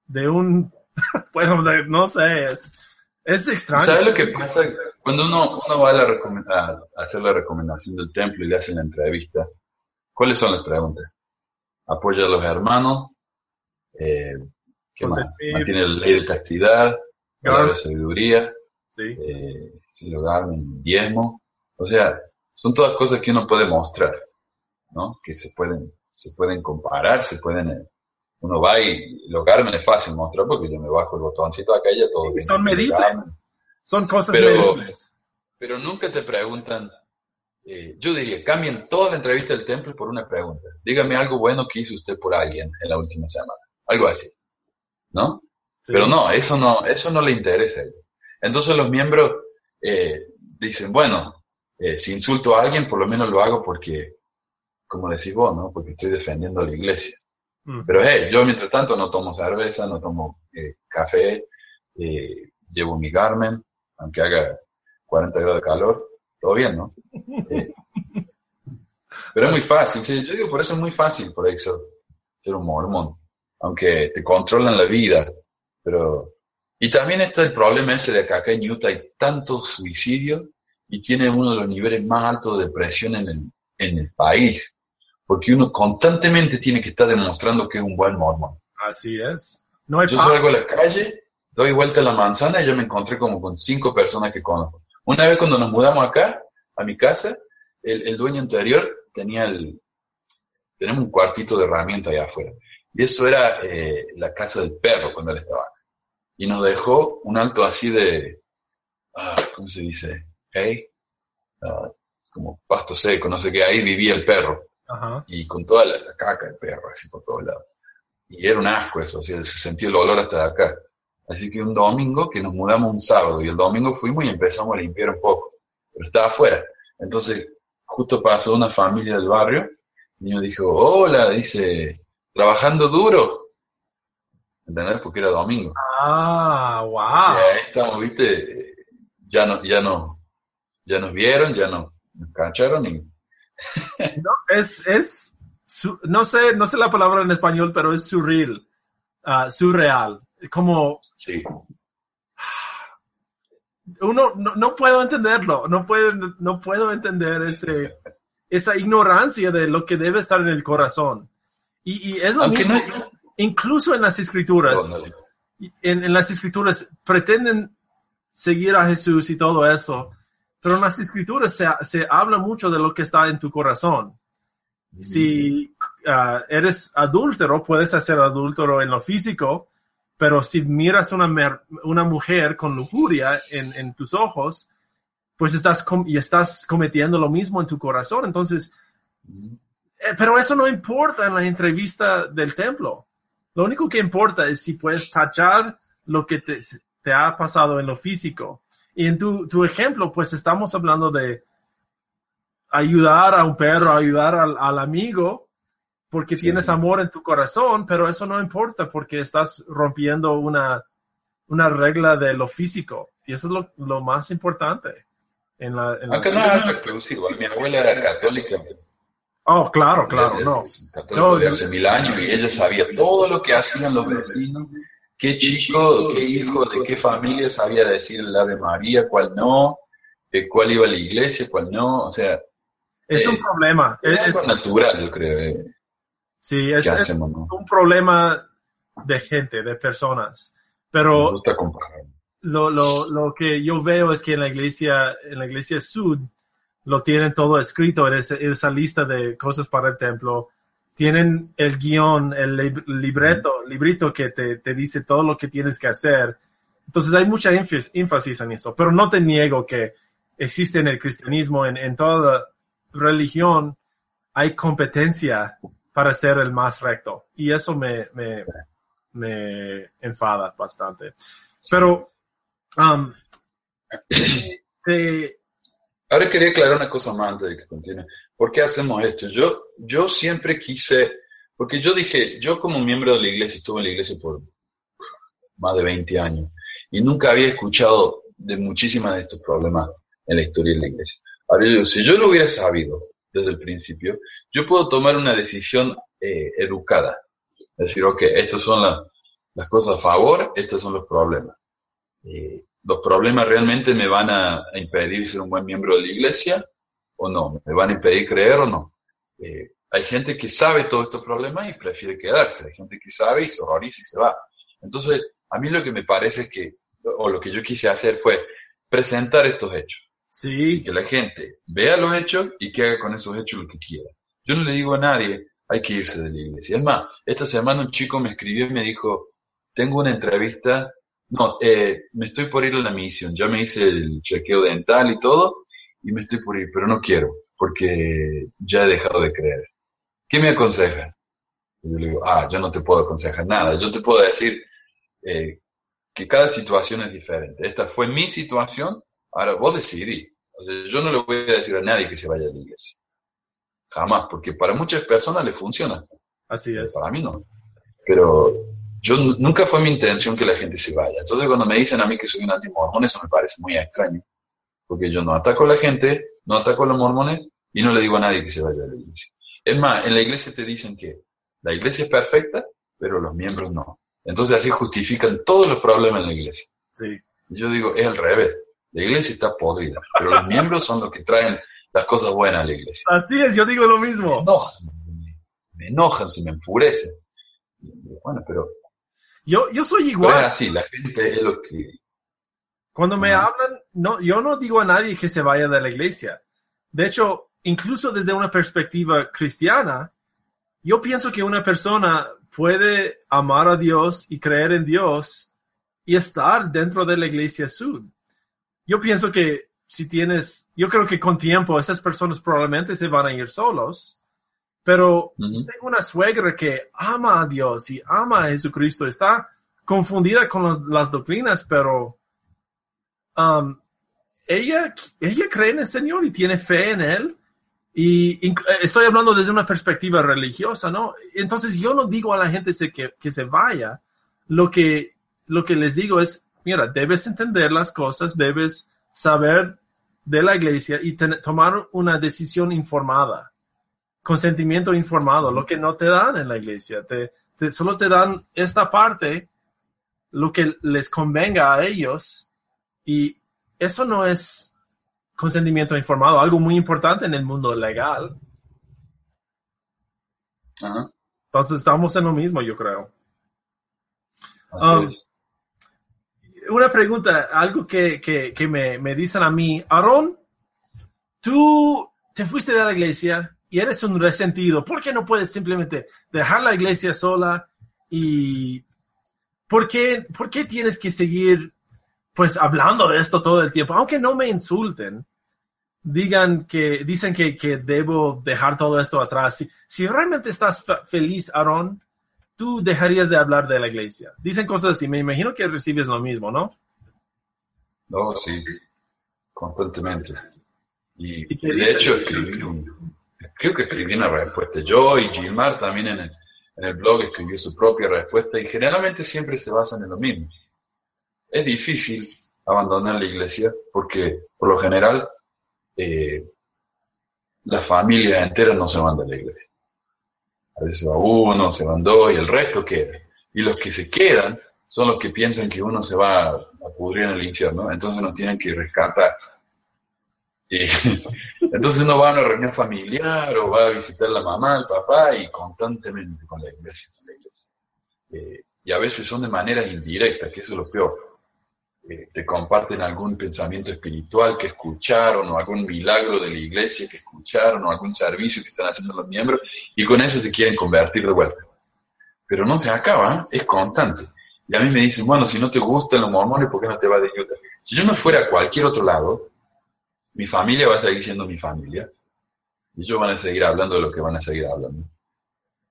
de un, bueno, de- no sé, es, es extraño.
¿Sabes lo que pasa? Cuando uno, uno va a, la a hacer la recomendación del templo y le hacen la entrevista, ¿cuáles son las preguntas? ¿Apoya a los hermanos? Eh, ¿Qué
José
más?
Smith.
¿Mantiene la ley de castidad? ¿Palabra de sabiduría?
Sí,
eh, si lo dan en diezmo. O sea, son todas cosas que uno puede mostrar, ¿no? Que se pueden, se pueden comparar, se pueden, eh, uno va y lo Garmin es fácil mostrar porque yo me bajo el botoncito acá y ya todo.
Sí, son medibles. Son cosas
Pero-
medibles.
Pero nunca te preguntan, eh, yo diría, cambien toda la entrevista del templo por una pregunta. Dígame algo bueno que hizo usted por alguien en la última semana. Algo así. ¿No?
Sí.
Pero no, eso no, eso no le interesa. Entonces los miembros eh, dicen, bueno, eh, si insulto a alguien, por lo menos lo hago porque, como decís vos, ¿no? Porque estoy defendiendo a la iglesia.
Mm.
Pero hey, yo mientras tanto no tomo cerveza, no tomo eh, café, eh, llevo mi Garmin, aunque haga 40 grados de calor, todo bien, ¿no? Pero es muy fácil, sí, yo digo, por eso es muy fácil, por eso, ser un mormón, aunque te controlan la vida, pero... Y también está el problema ese de que acá en Utah hay tantos suicidios y tiene uno de los niveles más altos de depresión en el, en el país, porque uno constantemente tiene que estar demostrando que es un buen mormón.
Así es. No hay
Yo salgo a la calle, doy vuelta a la manzana y yo me encontré como con cinco personas que conozco. Una vez cuando nos mudamos acá, a mi casa, el, el dueño anterior tenía el... Tenemos un cuartito de herramientas allá afuera. Y eso era eh, la casa del perro cuando él estaba. Y nos dejó un alto así de... ah, ¿Cómo se dice? Hey, ah, como pasto seco, no sé qué. Ahí vivía el perro
Ajá.
y con toda la, la caca del perro así por todos lados. Y era un asco eso, o sea, se sentía el olor hasta de acá. Así que un domingo, que nos mudamos un sábado, y el domingo fuimos y empezamos a limpiar un poco, pero estaba afuera. Entonces, justo pasó una familia del barrio, y yo dijo, hola, dice, trabajando duro. ¿Entendés? Porque era domingo.
Ah,
O
wow.
sea, ahí estamos, viste, ya no, ya no, ya nos vieron, ya no, nos cacharon y
No, es, es, su- no sé, no sé la palabra en español, pero es surreal, ah, surreal. Como
sí.
uno, no, no puedo entenderlo, no puedo, no puedo entender ese, esa ignorancia de lo que debe estar en el corazón. Y, y es lo
Aunque
mismo,
no,
incluso en las escrituras.
Ándale.
en, en las escrituras pretenden seguir a Jesús y todo eso, pero en las escrituras se, se habla mucho de lo que está en tu corazón. Si ah, eres adúltero, puedes hacer adúltero en lo físico, pero si miras una, mer- una mujer con lujuria en, en tus ojos, pues estás com- y estás cometiendo lo mismo en tu corazón. Entonces, eh, pero eso no importa en la entrevista del templo. Lo único que importa es si puedes tachar lo que te, te ha pasado en lo físico. Y en tu, tu ejemplo, pues estamos hablando de ayudar a un perro, ayudar al, al amigo, porque
Sí.
tienes amor en tu corazón, pero eso no importa porque estás rompiendo una, una regla de lo físico. Y eso es lo, lo más importante. En la, en la-
Acá no. Mi abuela era católica.
Oh, claro, claro,
Desde-
no.
De hace mil años y ella sabía todo lo que hacían los vecinos, qué chico, qué hijo, de qué familia sabía decir el Ave María, cuál no, de cuál iba a la iglesia, cuál no, o sea,
Es un
Eh,
problema.
es
Es- es-
algo natural, yo creo, eh,
sí, es,
hacemos, ¿no?
un problema de gente, de personas.
Me
Pero
gusta
lo, lo, lo que yo veo es que en la iglesia, en la iglesia sud, lo tienen todo escrito en ese- esa lista de cosas para el templo. Tienen el guion, el lib- libreto, librito que te, te dice todo lo que tienes que hacer. Entonces hay mucha énfasis, énfasis en eso. Pero no te niego que existe en el cristianismo, en, en toda religión, hay competencia para ser el más recto. Y eso me, me, me enfada bastante. Pero, um, te,
Ahora quería aclarar una cosa más antes de que continúe. ¿Por qué hacemos esto? Yo, yo siempre quise, porque yo dije, yo como miembro de la iglesia, estuve en la iglesia por más de 20 años y nunca había escuchado de muchísimas de estos problemas en la historia de la iglesia. Ahora yo digo, si yo lo hubiera sabido desde el principio, yo puedo tomar una decisión eh, educada. Decir, ok, estas son las, las cosas a favor, estos son los problemas. Eh, ¿Los problemas realmente me van a, impedir ser un buen miembro de la iglesia o no? ¿Me van a impedir creer o no? Eh, hay gente que sabe todos estos problemas y prefiere quedarse. Hay gente que sabe y se horroriza y se va. Entonces, a mí lo que me parece es que, o lo que yo quise hacer fue presentar estos hechos. Y
sí,
que la gente vea los hechos y que haga con esos hechos lo que quiera. Yo no le digo a nadie, hay que irse de la iglesia. Es más, esta semana un chico me escribió y me dijo, tengo una entrevista no, eh, me estoy por ir a la misión, ya me hice el chequeo dental y todo, y me estoy por ir, pero no quiero, porque ya he dejado de creer. ¿Qué me aconseja? Y yo le digo, ah, yo no te puedo aconsejar nada, yo te puedo decir eh, que cada situación es diferente. Esta fue mi situación, ahora vos decidí. O sea, yo no le voy a decir a nadie que se vaya a la iglesia. Jamás, porque para muchas personas le funciona.
Así es.
Para mí no. Pero yo nunca fue mi intención que la gente se vaya. Entonces cuando me dicen a mí que soy un antimormón, eso me parece muy extraño. Porque yo no ataco a la gente, no ataco a los mormones y no le digo a nadie que se vaya a la iglesia. Es más, en la iglesia te dicen que la iglesia es perfecta, pero los miembros no. Entonces así justifican todos los problemas en la iglesia.
Sí.
Y yo digo, es al revés. La iglesia está podrida, pero los miembros son los que traen las cosas buenas a la iglesia.
Así es, yo digo lo mismo.
Me enojan, me, me enojan, se me enfurecen. Bueno, pero
Yo, yo soy
Pero
igual.
es así, la gente es lo que...
Cuando me
Ujú.
hablan, no, yo no digo a nadie que se vaya de la iglesia. De hecho, incluso desde una perspectiva cristiana, yo pienso que una persona puede amar a Dios y creer en Dios y estar dentro de la iglesia sud. Yo pienso que si tienes, yo creo que con tiempo esas personas probablemente se van a ir solos, pero tengo una suegra que ama a Dios y ama a Jesucristo, está confundida con los- las doctrinas, pero um, ella, ella cree en el Señor y tiene fe en Él. Y eh, estoy hablando desde una perspectiva religiosa, ¿no? Entonces yo no digo a la gente que, que se vaya. Lo que, lo que les digo es, mira, debes entender las cosas, debes saber de la iglesia y ten- tomar una decisión informada consentimiento informado, lo que no te dan en la iglesia. Te, te- solo te dan esta parte, lo que les convenga a ellos, y eso no es consentimiento informado, algo muy importante en el mundo legal.
Ajá,
Entonces estamos en lo mismo, yo creo. Um. Una pregunta, algo que, que, que me, me dicen a mí, Aarón, tú te fuiste de la iglesia y eres un resentido, ¿por qué no puedes simplemente dejar la iglesia sola y por qué, por qué tienes que seguir pues hablando de esto todo el tiempo? Aunque no me insulten, digan que, dicen que, que debo dejar todo esto atrás. Si, si realmente estás fe- feliz, Aarón, tú dejarías de hablar de la iglesia. Dicen cosas así, me imagino que recibes lo mismo, ¿no?
No, sí, constantemente. Y
¿Y
de hecho escribí un- creo que escribí una respuesta. Yo y Gilmar también en el, blog escribió su propia respuesta y generalmente siempre se basan en lo mismo. Es difícil abandonar la iglesia porque por lo general eh, las familias enteras no se van de la iglesia. A veces va uno, se van dos y el resto queda. Y los que se quedan son los que piensan que uno se va a, a pudrir en el infierno, entonces nos tienen que rescatar. Entonces uno va a una reunión familiar o va a visitar la mamá, al papá y constantemente con la iglesia. Con la iglesia. Eh, y a veces son de manera indirecta, que eso es lo peor. Eh, te comparten algún pensamiento espiritual que escucharon o algún milagro de la iglesia que escucharon o algún servicio que están haciendo los miembros y con eso te quieren convertir de vuelta. Pero no se acaba, ¿eh? es constante. Y a mí me dicen, bueno, si no te gustan los mormones, ¿por qué no te vas de Utah? Si yo me fuera a cualquier otro lado, mi familia va a seguir siendo mi familia. Y ellos van a seguir hablando de lo que van a seguir hablando.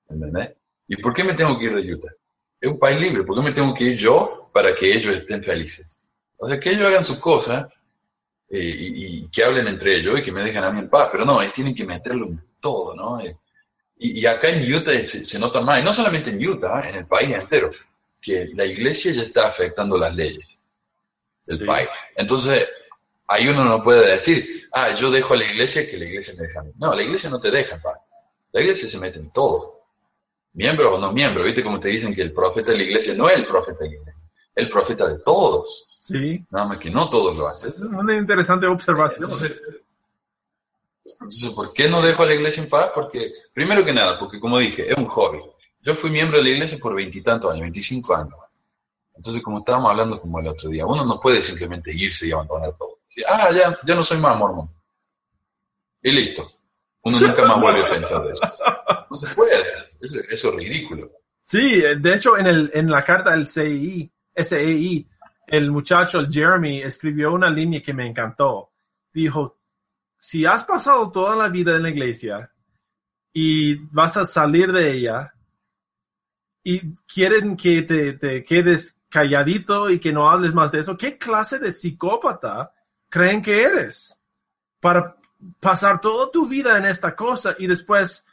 ¿Entendés? ¿Y por qué me tengo que ir de Utah? Es un país libre. ¿Por qué me tengo que ir yo para que ellos estén felices? O sea, que ellos hagan sus cosas eh, y, y que hablen entre ellos y que me dejen a mí en paz. Pero no, es tienen que meterlo en todo, ¿no? Eh, y, y acá en Utah se, se nota más, y no solamente en Utah, en el país entero, que la iglesia ya está afectando las leyes del
Sí.
país. Entonces, ahí uno no puede decir, ah, yo dejo a la iglesia que la iglesia me deja a mí. No, la iglesia no te deja en paz. La iglesia se mete en todo. Miembro o no miembro. ¿Viste cómo te dicen que el profeta de la iglesia no es el profeta de la iglesia? Es el profeta de todos.
Sí,
Nada más que no todos lo hacen.
es una interesante observación.
Entonces, entonces, ¿por qué no dejo a la iglesia en paz? Porque, primero que nada, porque como dije, es un hobby. Yo fui miembro de la iglesia por veintitantos años, 25 años. Entonces, como estábamos hablando como el otro día, uno no puede simplemente irse y abandonar todo. Ah, ya, ya no soy más mormón. Y listo. Uno nunca más vuelve a pensar de eso. No se puede. Eso, eso es ridículo.
Sí, de hecho, en, el, en la carta del CI, SEI, el muchacho, el Jeremy, escribió una línea que me encantó. Dijo, si has pasado toda la vida en la iglesia y vas a salir de ella y quieren que te, te quedes calladito y que no hables más de eso, ¿qué clase de psicópata creen que eres? Para pasar toda tu vida en esta cosa y después,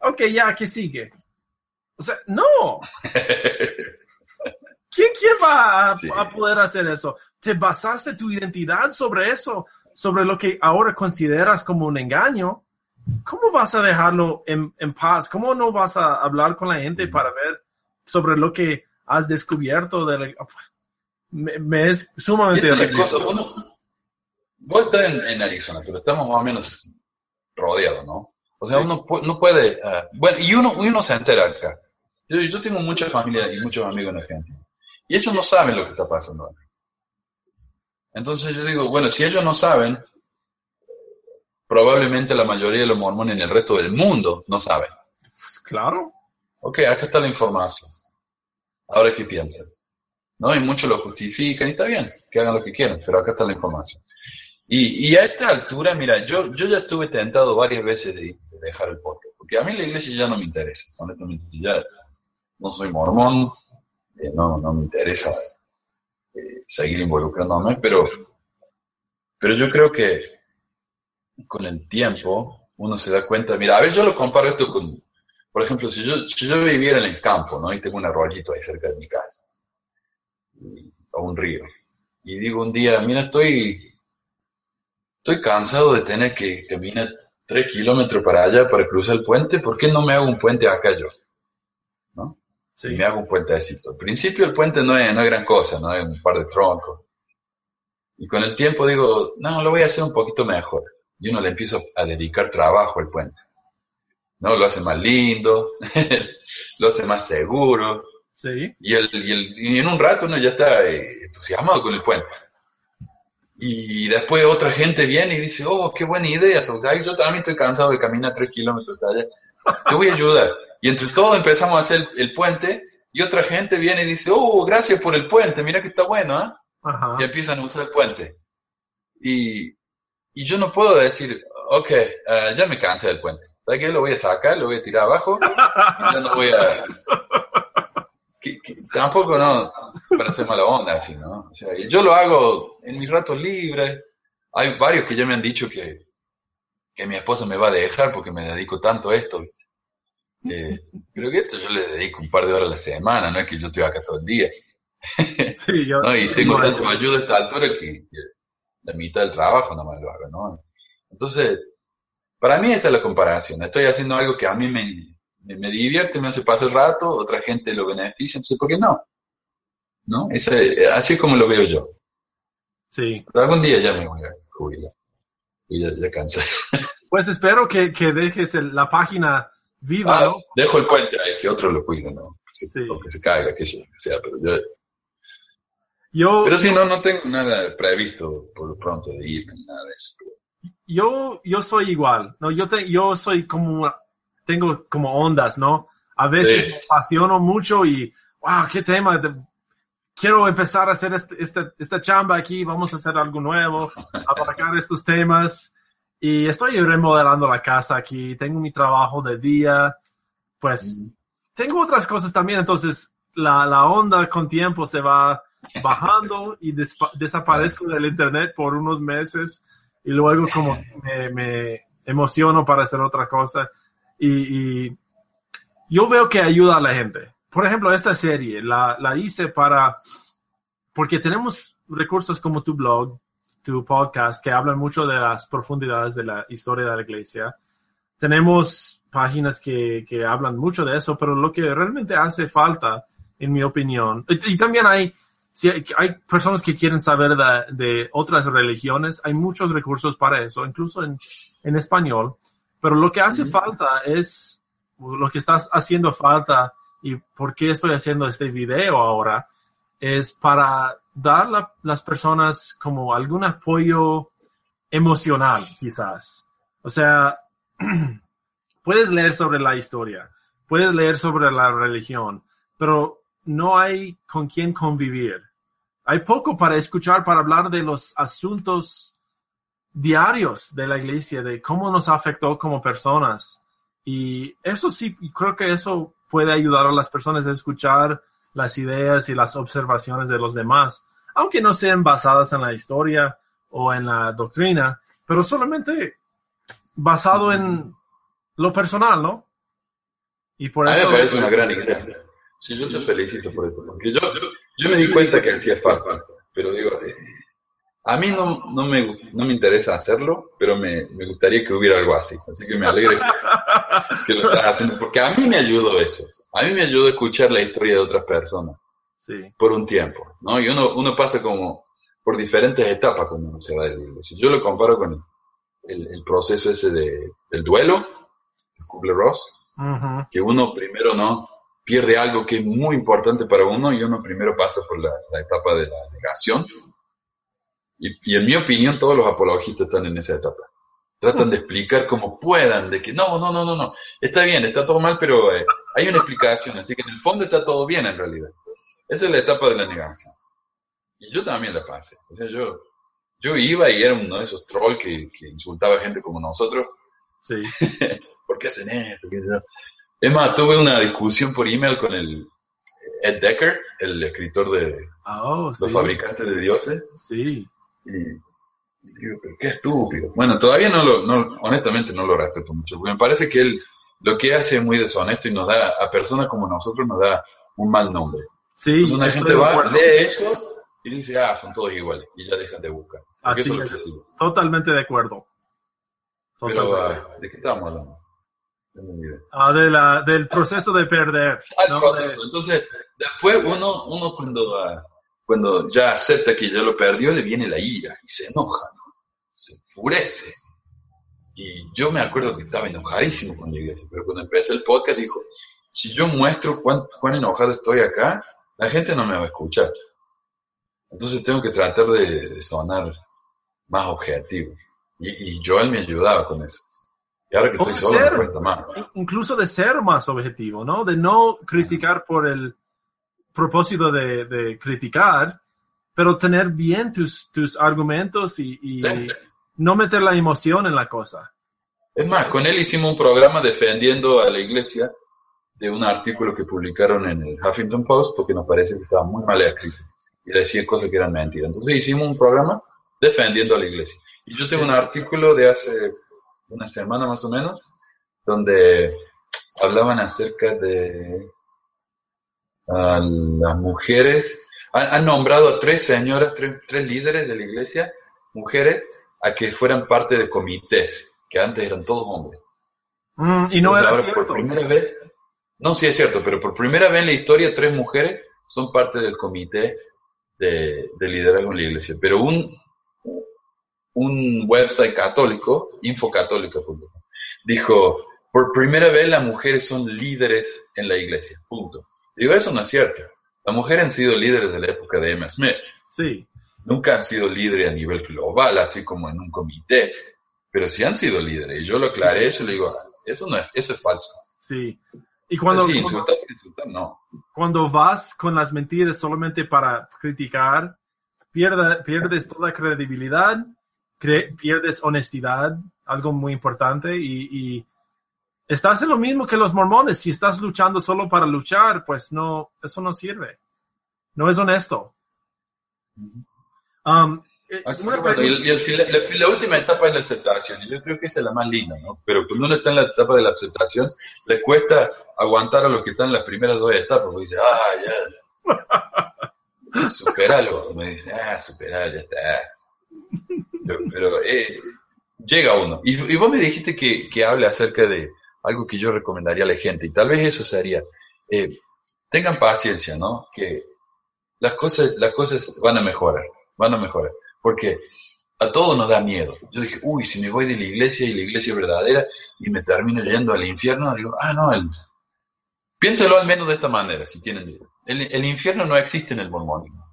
ok, ya, ¿qué sigue? O sea, no. ¿Quién, quién va a,
Sí.
a poder hacer eso? ¿Te basaste tu identidad sobre eso? Sobre lo que ahora consideras como un engaño. ¿Cómo vas a dejarlo en, en paz? ¿Cómo no vas a hablar con la gente para ver sobre lo que has descubierto? De la- me, me es sumamente
esa es la
ridículo.
cosa, uno, vos estás en, en Arizona, pero estamos más o menos rodeados, ¿no? O sea,
Sí.
uno pu- no puede, ah, bueno, y uno, y uno se entera acá. Yo, yo tengo mucha familia y muchos amigos en Argentina, y ellos no saben lo que está pasando acá. Entonces yo digo, bueno, si ellos no saben, probablemente la mayoría de los mormones en el resto del mundo no saben.
Pues claro.
Ok, acá está la información. Ahora, ¿qué piensas? ¿No? Y muchos lo justifican y está bien, que hagan lo que quieran, pero acá está la información. Y, y a esta altura, mira, yo, yo ya estuve tentado varias veces de, de dejar el podcast, porque a mí la iglesia ya no me interesa, honestamente, ya no soy mormón, eh, no, no me interesa eh, seguir involucrándome, pero, pero yo creo que con el tiempo uno se da cuenta, mira, a ver, yo lo comparo esto con, por ejemplo, si yo, si yo viviera en el campo, ¿no? Y tengo un arroyito ahí cerca de mi casa, o un río, y digo un día, mira, estoy, estoy cansado de tener que caminar tres kilómetros para allá para cruzar el puente, ¿por qué no me hago un puente acá yo? ¿No?
Sí.
Y me hago un puentecito. Al principio el puente no es, no es gran cosa, no es un par de troncos. Y con el tiempo digo, no, lo voy a hacer un poquito mejor. Y uno le empieza a dedicar trabajo al puente. ¿No? Lo hace más lindo, lo hace más seguro.
Sí.
Y, el, y, el- y en un rato uno ya está eh, entusiasmado con el puente. Y después otra gente viene y dice, oh, qué buena idea, Saudade. Yo también estoy cansado de caminar tres kilómetros allá. Te voy a ayudar. Y entre todos empezamos a hacer el, el puente y otra gente viene y dice, oh, gracias por el puente, mira que está bueno, ¿ah?
Ajá.
y empiezan a usar el puente. Y, y yo no puedo decir, ok, eh, ya me cansé del puente. ¿Sabes qué? Lo voy a sacar, lo voy a tirar abajo. y ya no voy a... que- que- tampoco no para hacer mala onda, así, ¿no? O sea, yo lo hago en mis ratos libres. Hay varios que ya me han dicho que, que mi esposa me va a dejar porque me dedico tanto a esto. Eh, pero que esto yo le dedico un par de horas a la semana, no es que yo estoy acá todo el día.
Sí, yo.
¿no? Y tengo tanto ayuda a esta altura que, que la mitad del trabajo no me lo hago, ¿no? Entonces, para mí esa es la comparación. Estoy haciendo algo que a mí me, me, divierte, me hace pasar el rato, otra gente lo beneficia, entonces, ¿por qué no? ¿No? Ese, así es como lo veo yo.
Sí.
Pero algún día ya me voy a jubilar. Y ya, ya cansé.
Pues espero que, que dejes el- la página viva,
Ah,
¿no?
dejo el puente ahí, que otro lo cuide, ¿no? Que,
Sí.
o que se caiga, que sea, pero yo,
Yo,
pero si no, no tengo nada previsto por lo pronto de ir, nada de eso.
yo, yo soy igual, ¿no? Yo, te- yo soy como, tengo como ondas, ¿no? A veces
Sí.
me apasiono mucho y, wow, qué tema, quiero empezar a hacer este, este- esta chamba aquí, vamos a hacer algo nuevo, abarcar estos temas. Y estoy remodelando la casa aquí, tengo mi trabajo de día, pues tengo otras cosas también, entonces la, la onda con tiempo se va bajando y desaparezco del internet por unos meses y luego como me, me emociono para hacer otra cosa y, y yo veo que ayuda a la gente. Por ejemplo, esta serie la, la hice para, porque tenemos recursos como tu blog, tu podcast, que hablan mucho de las profundidades de la historia de la iglesia. Tenemos páginas que, que hablan mucho de eso, pero lo que realmente hace falta, en mi opinión, y, y también hay, si hay, hay personas que quieren saber de, de otras religiones, hay muchos recursos para eso, incluso en, en español, pero lo que hace falta es, lo que estás haciendo falta y por qué estoy haciendo este video ahora, es para dar a las personas como algún apoyo emocional, quizás. O sea, puedes leer sobre la historia, puedes leer sobre la religión, pero no hay con quién convivir. hay poco para escuchar, para hablar de los asuntos diarios de la iglesia, de cómo nos afectó como personas. Y eso sí, creo que eso puede ayudar a las personas a escuchar las ideas y las observaciones de los demás, aunque no sean basadas en la historia o en la doctrina, pero solamente basado en lo personal, ¿no?
Y por a mí me parece una gran idea. Sí, yo te felicito por esto, porque yo, yo, me di cuenta que hacía falta, pero digo, eh, a mí no, no, me, no me interesa hacerlo, pero me, me gustaría que hubiera algo así, así que me alegra que, lo estás haciendo, porque a mí me ayudó eso, a mí me ayudó escuchar la historia de otras personas sí. por un tiempo, ¿no? Y uno, uno pasa como por diferentes etapas cuando se va de la iglesia. Yo lo comparo con el, el proceso ese de, del duelo, el Kubler-Ross, que uno primero no pierde algo que es muy importante para uno y uno primero pasa por la, etapa de la negación. Y, en mi opinión todos los apologistas están en esa etapa. Tratan de explicar como puedan, de que no, no, no, no, no, está bien, está todo mal, pero eh, hay una explicación, así que en el fondo está todo bien en realidad. Esa es la etapa de la negación. Y yo también la pasé. O sea, yo, yo iba y era uno de esos trolls que, que insultaba a gente como nosotros.
Sí.
¿por qué hacen esto? Es más, tuve una discusión por email con el Ed Decker, el escritor de
oh,
Los Fabricantes de Dioses.
Sí.
Y, digo, pero qué estúpido. Bueno, todavía no lo, no, honestamente no lo respeto mucho, porque me parece que él lo que hace es muy deshonesto y nos da, a personas como nosotros nos da un mal nombre.
Sí.
una gente va, lee eso y dice, ah, son todos iguales, y ya dejan de buscar.
Así es, totalmente de acuerdo.
Pero, ah, ¿de qué estamos hablando?
Ah, de la, del proceso de perder.
Ah, Entonces, después uno, uno cuando, ah, cuando ya acepta que ya lo perdió, le viene la ira y se enoja, se enfurece. Y yo me acuerdo que estaba enojadísimo cuando llegué, pero cuando empecé el podcast dijo, si yo muestro cuán, cuán enojado estoy acá, la gente no me va a escuchar. Entonces tengo que tratar de, sonar más objetivo. Y, y Joel me ayudaba con eso. Y ahora que estoy solo, más.
Incluso de ser más objetivo, ¿no? De no criticar por el propósito de, criticar, pero tener bien tus, tus argumentos y, no meter la emoción en la cosa.
Es más, con él hicimos un programa defendiendo a la iglesia de un artículo que publicaron en el Huffington Post porque nos parece que estaba muy mal escrito y decir cosas que eran mentiras. Entonces hicimos un programa defendiendo a la iglesia. Y yo tengo un artículo de hace una semana más o menos, donde hablaban acerca de las mujeres. Han, nombrado a tres señoras, tres, líderes de la iglesia, mujeres, a que fueran parte de comités, que antes eran todos hombres.
Mm, y no era cierto.
Por primera vez, no, sí es cierto, pero por primera vez en la historia tres mujeres son parte del comité de, de liderazgo en la iglesia. Pero un, un website católico, infocatólico.com, dijo, por primera vez las mujeres son líderes en la iglesia, punto. Digo, eso no es cierto. Las mujeres han sido líderes de la época de Emma Smith.
Sí.
Nunca han sido líderes a nivel global, así como en un comité, pero sí han sido líderes. Y yo lo aclaré eso le digo, eso no es, eso es falso.
Sí. Y cuando,
sí, insultar, insultar, no.
cuando vas con las mentiras solamente para criticar, pierdes toda credibilidad pierdes honestidad, algo muy importante, y, estás en lo mismo que los mormones. Si estás luchando solo para luchar, pues no, eso no sirve. No es honesto. Um,
eh, y, la, última etapa es la aceptación, y yo creo que esa es la más linda, ¿no? Pero cuando uno está en la etapa de la aceptación, le cuesta aguantar a los que están en las primeras dos etapas, porque dice, ah, ya, superalo, me dice, ah, superalo, ya está pero, eh, llega uno. Y, vos me dijiste que, que hable acerca de algo que yo recomendaría a la gente, y tal vez eso sería, eh, tengan paciencia, ¿no? Que las cosas, las cosas van a mejorar, van a mejorar, porque a todos nos da miedo. Yo dije, uy, si me voy de la iglesia y la iglesia verdadera y me termino yendo al infierno, digo, ah, no, el... piénselo al menos de esta manera, si tienen miedo. El, infierno no existe en el mormonismo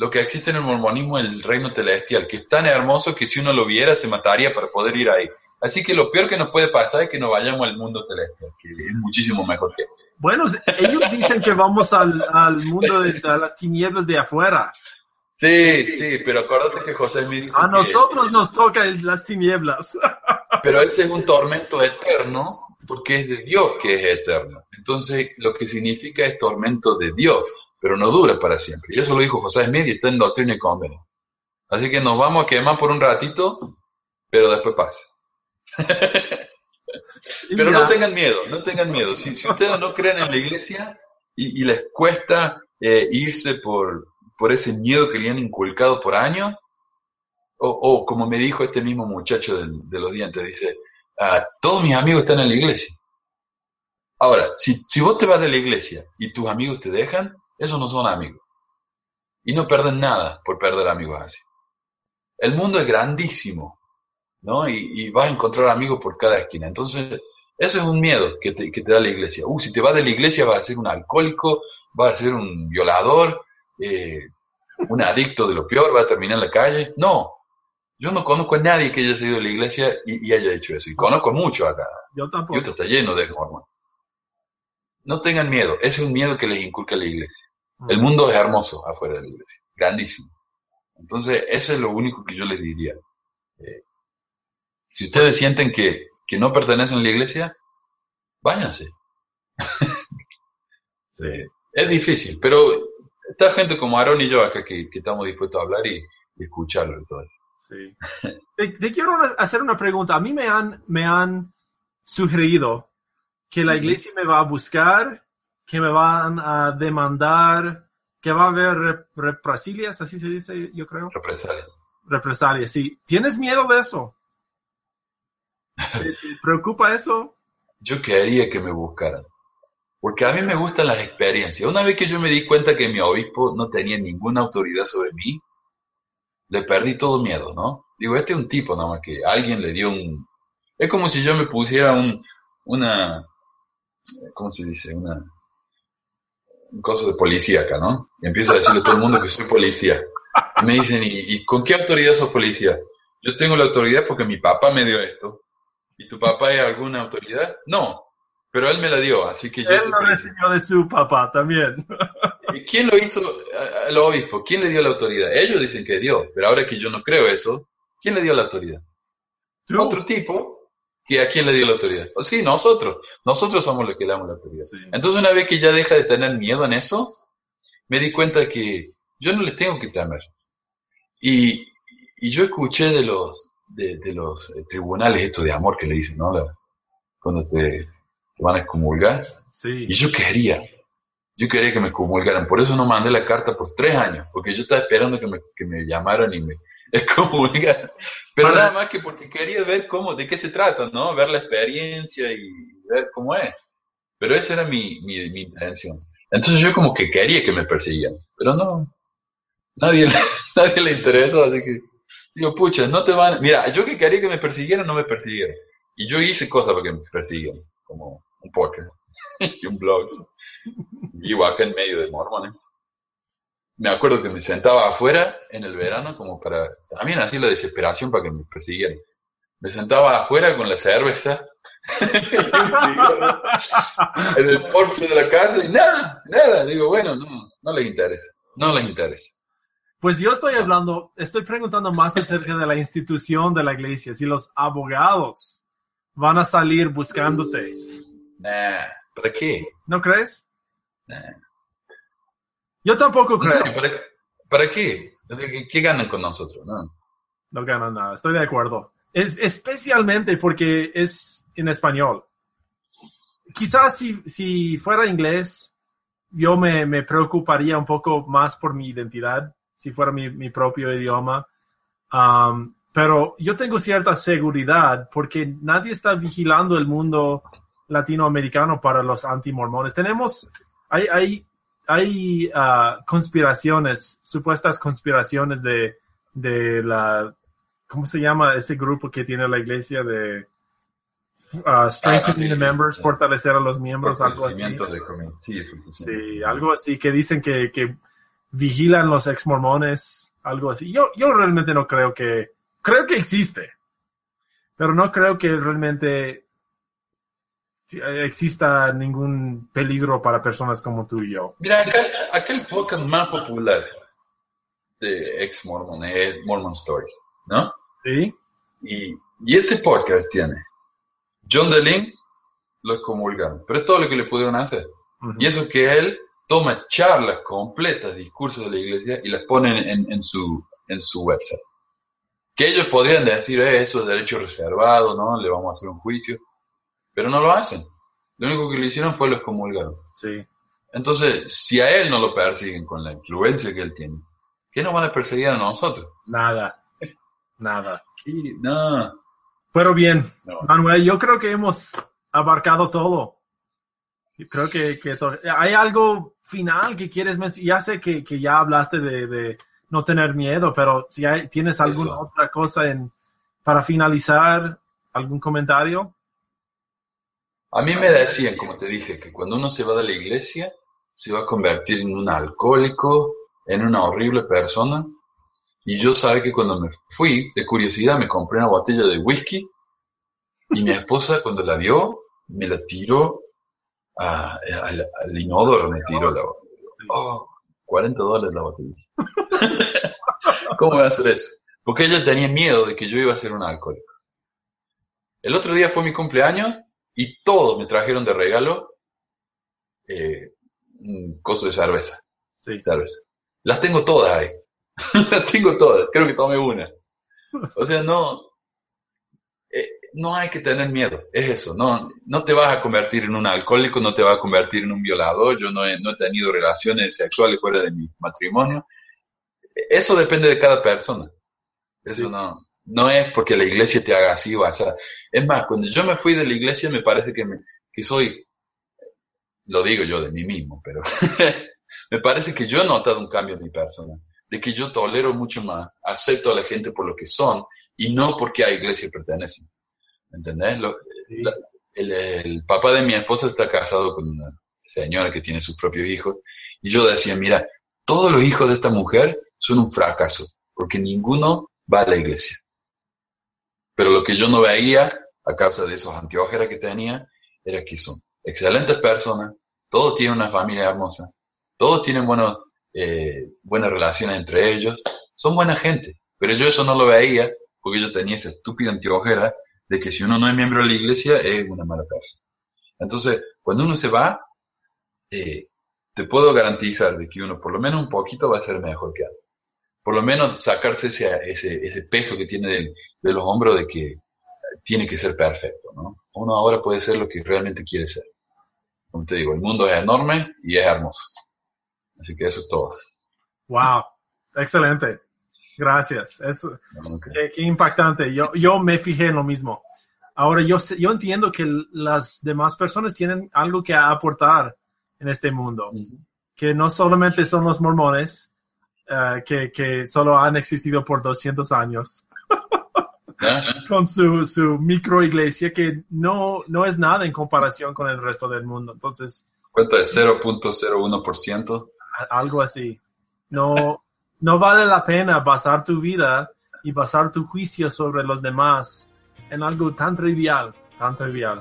lo que existe en el mormonismo el reino celestial, que es tan hermoso que si uno lo viera se mataría para poder ir ahí. Así que lo peor que nos puede pasar es que nos vayamos al mundo celestial, que es muchísimo mejor que...
Bueno, ellos dicen que vamos al, al mundo de las tinieblas de afuera.
Sí, sí, pero acuérdate que José me dijo
A
que-
nosotros nos toca el- las tinieblas.
Pero ese es un tormento eterno porque es de Dios que es eterno. Entonces, lo que significa es tormento de Dios, pero no dura para siempre. Y eso lo dijo José Smith y está en Doctrina y Convenio. Así que nos vamos a quemar por un ratito, pero después pasa. Pero no tengan miedo, no tengan miedo. Si, si ustedes no creen en la iglesia y, y les cuesta eh, irse por, por ese miedo que le han inculcado por años, o, o como me dijo este mismo muchacho de, los dientes, dice, "Ah, todos mis amigos están en la iglesia. Ahora, si, si vos te vas de la iglesia y tus amigos te dejan, esos no son amigos. Y no pierden nada por perder amigos así. El mundo es grandísimo, ¿no? Y, y vas a encontrar amigos por cada esquina. Entonces, eso es un miedo que te, que te da la iglesia. Uh, si te vas de la iglesia vas a ser un alcohólico, vas a ser un violador, eh, un adicto de lo peor, vas a terminar en la calle. No, yo no conozco a nadie que haya salido de la iglesia y, y haya hecho eso. Y conozco mucho acá.
Yo tampoco.
Utah está lleno de mormón. No tengan miedo, ese es un miedo que les inculca la iglesia. El mundo es hermoso afuera de la iglesia, grandísimo. Entonces, eso es lo único que yo les diría. Eh, si ustedes sienten que, que no pertenecen a la iglesia, váyanse.
Sí.
Es difícil, pero está gente como Aaron y yo acá que, que estamos dispuestos a hablar y, y escucharlo y todo eso.
Sí. Te, te quiero hacer una pregunta. A mí me han, me han sugerido que la iglesia me va a buscar, que me van a demandar, que va a haber rep- represalias, así se dice, yo creo.
Represalia.
Represalias, sí. ¿Tienes miedo de eso? ¿Te, te preocupa eso?
yo quería que me buscaran. Porque a mí me gustan las experiencias. Una vez que yo me di cuenta que mi obispo no tenía ninguna autoridad sobre mí, le perdí todo miedo, ¿no? Digo, este es un tipo nomás que alguien le dio un... Es como si yo me pusiera un, una... ¿Cómo se dice? Una... Un coso de policía acá, ¿no? Y empiezo a decirle a todo el mundo que soy policía. Me dicen, ¿y, y con qué autoridad sos policía? Yo tengo la autoridad porque mi papá me dio esto. ¿Y tu papá es alguna autoridad? No, pero él me la dio, así que yo...
Él lo recibió de su papá también.
¿Y quién lo hizo al obispo? ¿Quién le dio la autoridad? Ellos dicen que Dios, pero ahora que yo no creo eso, ¿quién le dio la autoridad?
¿Tú?
Otro tipo que a quién le dio la autoridad. O sí, nosotros. Nosotros somos los que le damos la autoridad.
Sí.
Entonces una vez que ya deja de tener miedo en eso, me di cuenta que yo no les tengo que temer. Y, y yo escuché de los de, de los eh, tribunales estos de amor que le dicen, ¿no? La- cuando te, te van a excomulgar.
Sí.
Y yo quería, yo quería que me comulgaran, por eso no mandé la carta por tres años, porque yo estaba esperando que me, que me llamaran y me excomulgaran. Pero
Para-
nada más que porque quería ver cómo, de qué se trata, ¿no? Ver la experiencia y ver cómo es. Pero esa era mi, mi, mi intención. Entonces yo como que quería que me persiguieran, pero no, nadie, nadie le interesó, así que digo, pucha, no te van, mira, yo que quería que me persiguieran, no me persiguieron. Y yo hice cosas para que me persiguieran, como un podcast y un blog. Vivo acá en medio de mormones. Me acuerdo que me sentaba afuera en el verano como para, también así la desesperación para que me persiguieran. Me sentaba afuera con la cerveza en el porche de la casa y nada, nada. Digo, bueno, no, no les interesa, no les interesa.
Pues yo estoy hablando, estoy preguntando más acerca de la institución de la iglesia, si los abogados van a salir buscándote.
Nah, ¿para qué?
¿No crees?
Nah.
Yo tampoco creo.
serio, ¿para, para qué? ¿Qué, qué ganan con nosotros? No.
No ganan nada, estoy de acuerdo. Es- especialmente porque es en español. Quizás si, si fuera inglés, yo me, me preocuparía un poco más por mi identidad, si fuera mi, mi propio idioma. Um, pero yo tengo cierta seguridad porque nadie está vigilando el mundo latinoamericano para los antimormones. Tenemos, hay, hay, hay ah, conspiraciones, supuestas conspiraciones de, de la, ¿cómo se llama ese grupo que tiene la iglesia de uh, strengthening
Ah,
the members,
sí.
fortalecer a los miembros, algo así?
De sí,
algo así que dicen que, que vigilan los ex mormones, algo así. Yo, yo realmente no creo que, creo que existe, pero no creo que realmente exista ningún peligro para personas como tú y yo.
Mira, acá, acá el podcast más popular de ex Mormon, eh, Mormon Stories, ¿no?
Sí.
Y, y ese podcast tiene John DeLink lo excomulgaron, pero es todo lo que le pudieron hacer. Y eso que él toma charlas completas, discursos de la iglesia y las pone en, en su, en su website. Que ellos podrían decir, eh, eso es derecho reservado, ¿no? Le vamos a hacer un juicio. Pero no lo hacen. Lo único que le hicieron fue lo excomulgaron.
Sí.
Entonces, si a él no lo persiguen con la influencia que él tiene, ¿qué nos van a perseguir a nosotros?
Nada. Nada.
No.
Pero bien,
No.
Manuel, yo creo que hemos abarcado todo. Yo creo que, hay algo final que quieres mencionar. Ya sé que, que ya hablaste de, de no tener miedo, pero si hay- tienes alguna
Eso.
otra cosa en, para finalizar, algún comentario.
A mí me decían, como te dije, que cuando uno se va de la iglesia, se va a convertir en un alcohólico, en una horrible persona. Y yo sabía que cuando me fui, de curiosidad, me compré una botella de whisky y mi esposa, cuando la vio, me la tiró a- al, al inodoro, me tiró la botella. Oh, 40 dólares la botella. ¿Cómo voy a hacer eso? Porque ella tenía miedo de que yo iba a ser un alcohólico. El otro día fue mi cumpleaños y todo me trajeron de regalo eh, un coso de cerveza,
Sí.
cerveza. Las tengo todas ahí. Las tengo todas. Creo que tomé una. O sea, no, eh, no hay que tener miedo. Es eso. No, no te vas a convertir en un alcohólico, no te vas a convertir en un violador. Yo no he, no he tenido relaciones sexuales fuera de mi matrimonio. Eso depende de cada persona. Eso
Sí.
no, no es porque la iglesia te haga así o así. Es más, cuando yo me fui de la iglesia me parece que, me, que soy, lo digo yo de mí mismo, pero me parece que yo he notado un cambio en mi persona, de que yo tolero mucho más, acepto a la gente por lo que son y no porque a iglesia pertenecen. ¿Entendés? Lo-
Sí.
la- el, el papá de mi esposa está casado con una señora que tiene sus propios hijos y yo decía, mira, todos los hijos de esta mujer son un fracaso porque ninguno va a la iglesia. Pero lo que yo no veía a causa de esos anteojeras que tenía era que son excelentes personas, todos tienen una familia hermosa, todos tienen buenos, eh, buenas relaciones entre ellos, son buena gente. Pero yo eso no lo veía porque yo tenía esa estúpida anteojera de que si uno no es miembro de la iglesia es una mala persona. Entonces, cuando uno se va, eh, te puedo garantizar de que uno por lo menos un poquito va a ser mejor que antes. Por lo menos sacarse ese, ese, ese peso que tiene de, de los hombros de que tiene que ser perfecto, ¿no? Uno ahora puede ser lo que realmente quiere ser. Como te digo, el mundo es enorme y es hermoso. Así que eso es todo.
Wow. Excelente. Gracias.
¿no? Que-
Qué, qué impactante. Yo, yo me fijé en lo mismo. Ahora, yo, yo entiendo que las demás personas tienen algo que aportar en este mundo, que no solamente son los mormones, eh, que, que solo han existido por 200 años, con su, su micro iglesia, que no, no es nada en comparación con el resto del mundo. Entonces,
¿Cuánto es 0.01%?
a- algo así. No, no vale la pena basar tu vida y basar tu juicio sobre los demás en algo tan trivial, tan trivial.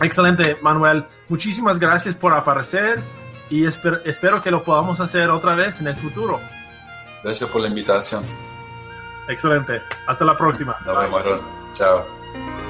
Excelente, Manuel. Muchísimas gracias por aparecer y esper- espero que lo podamos hacer otra vez en el futuro.
Gracias por la invitación.
Excelente. Hasta la próxima.
Nos vemos. Chao.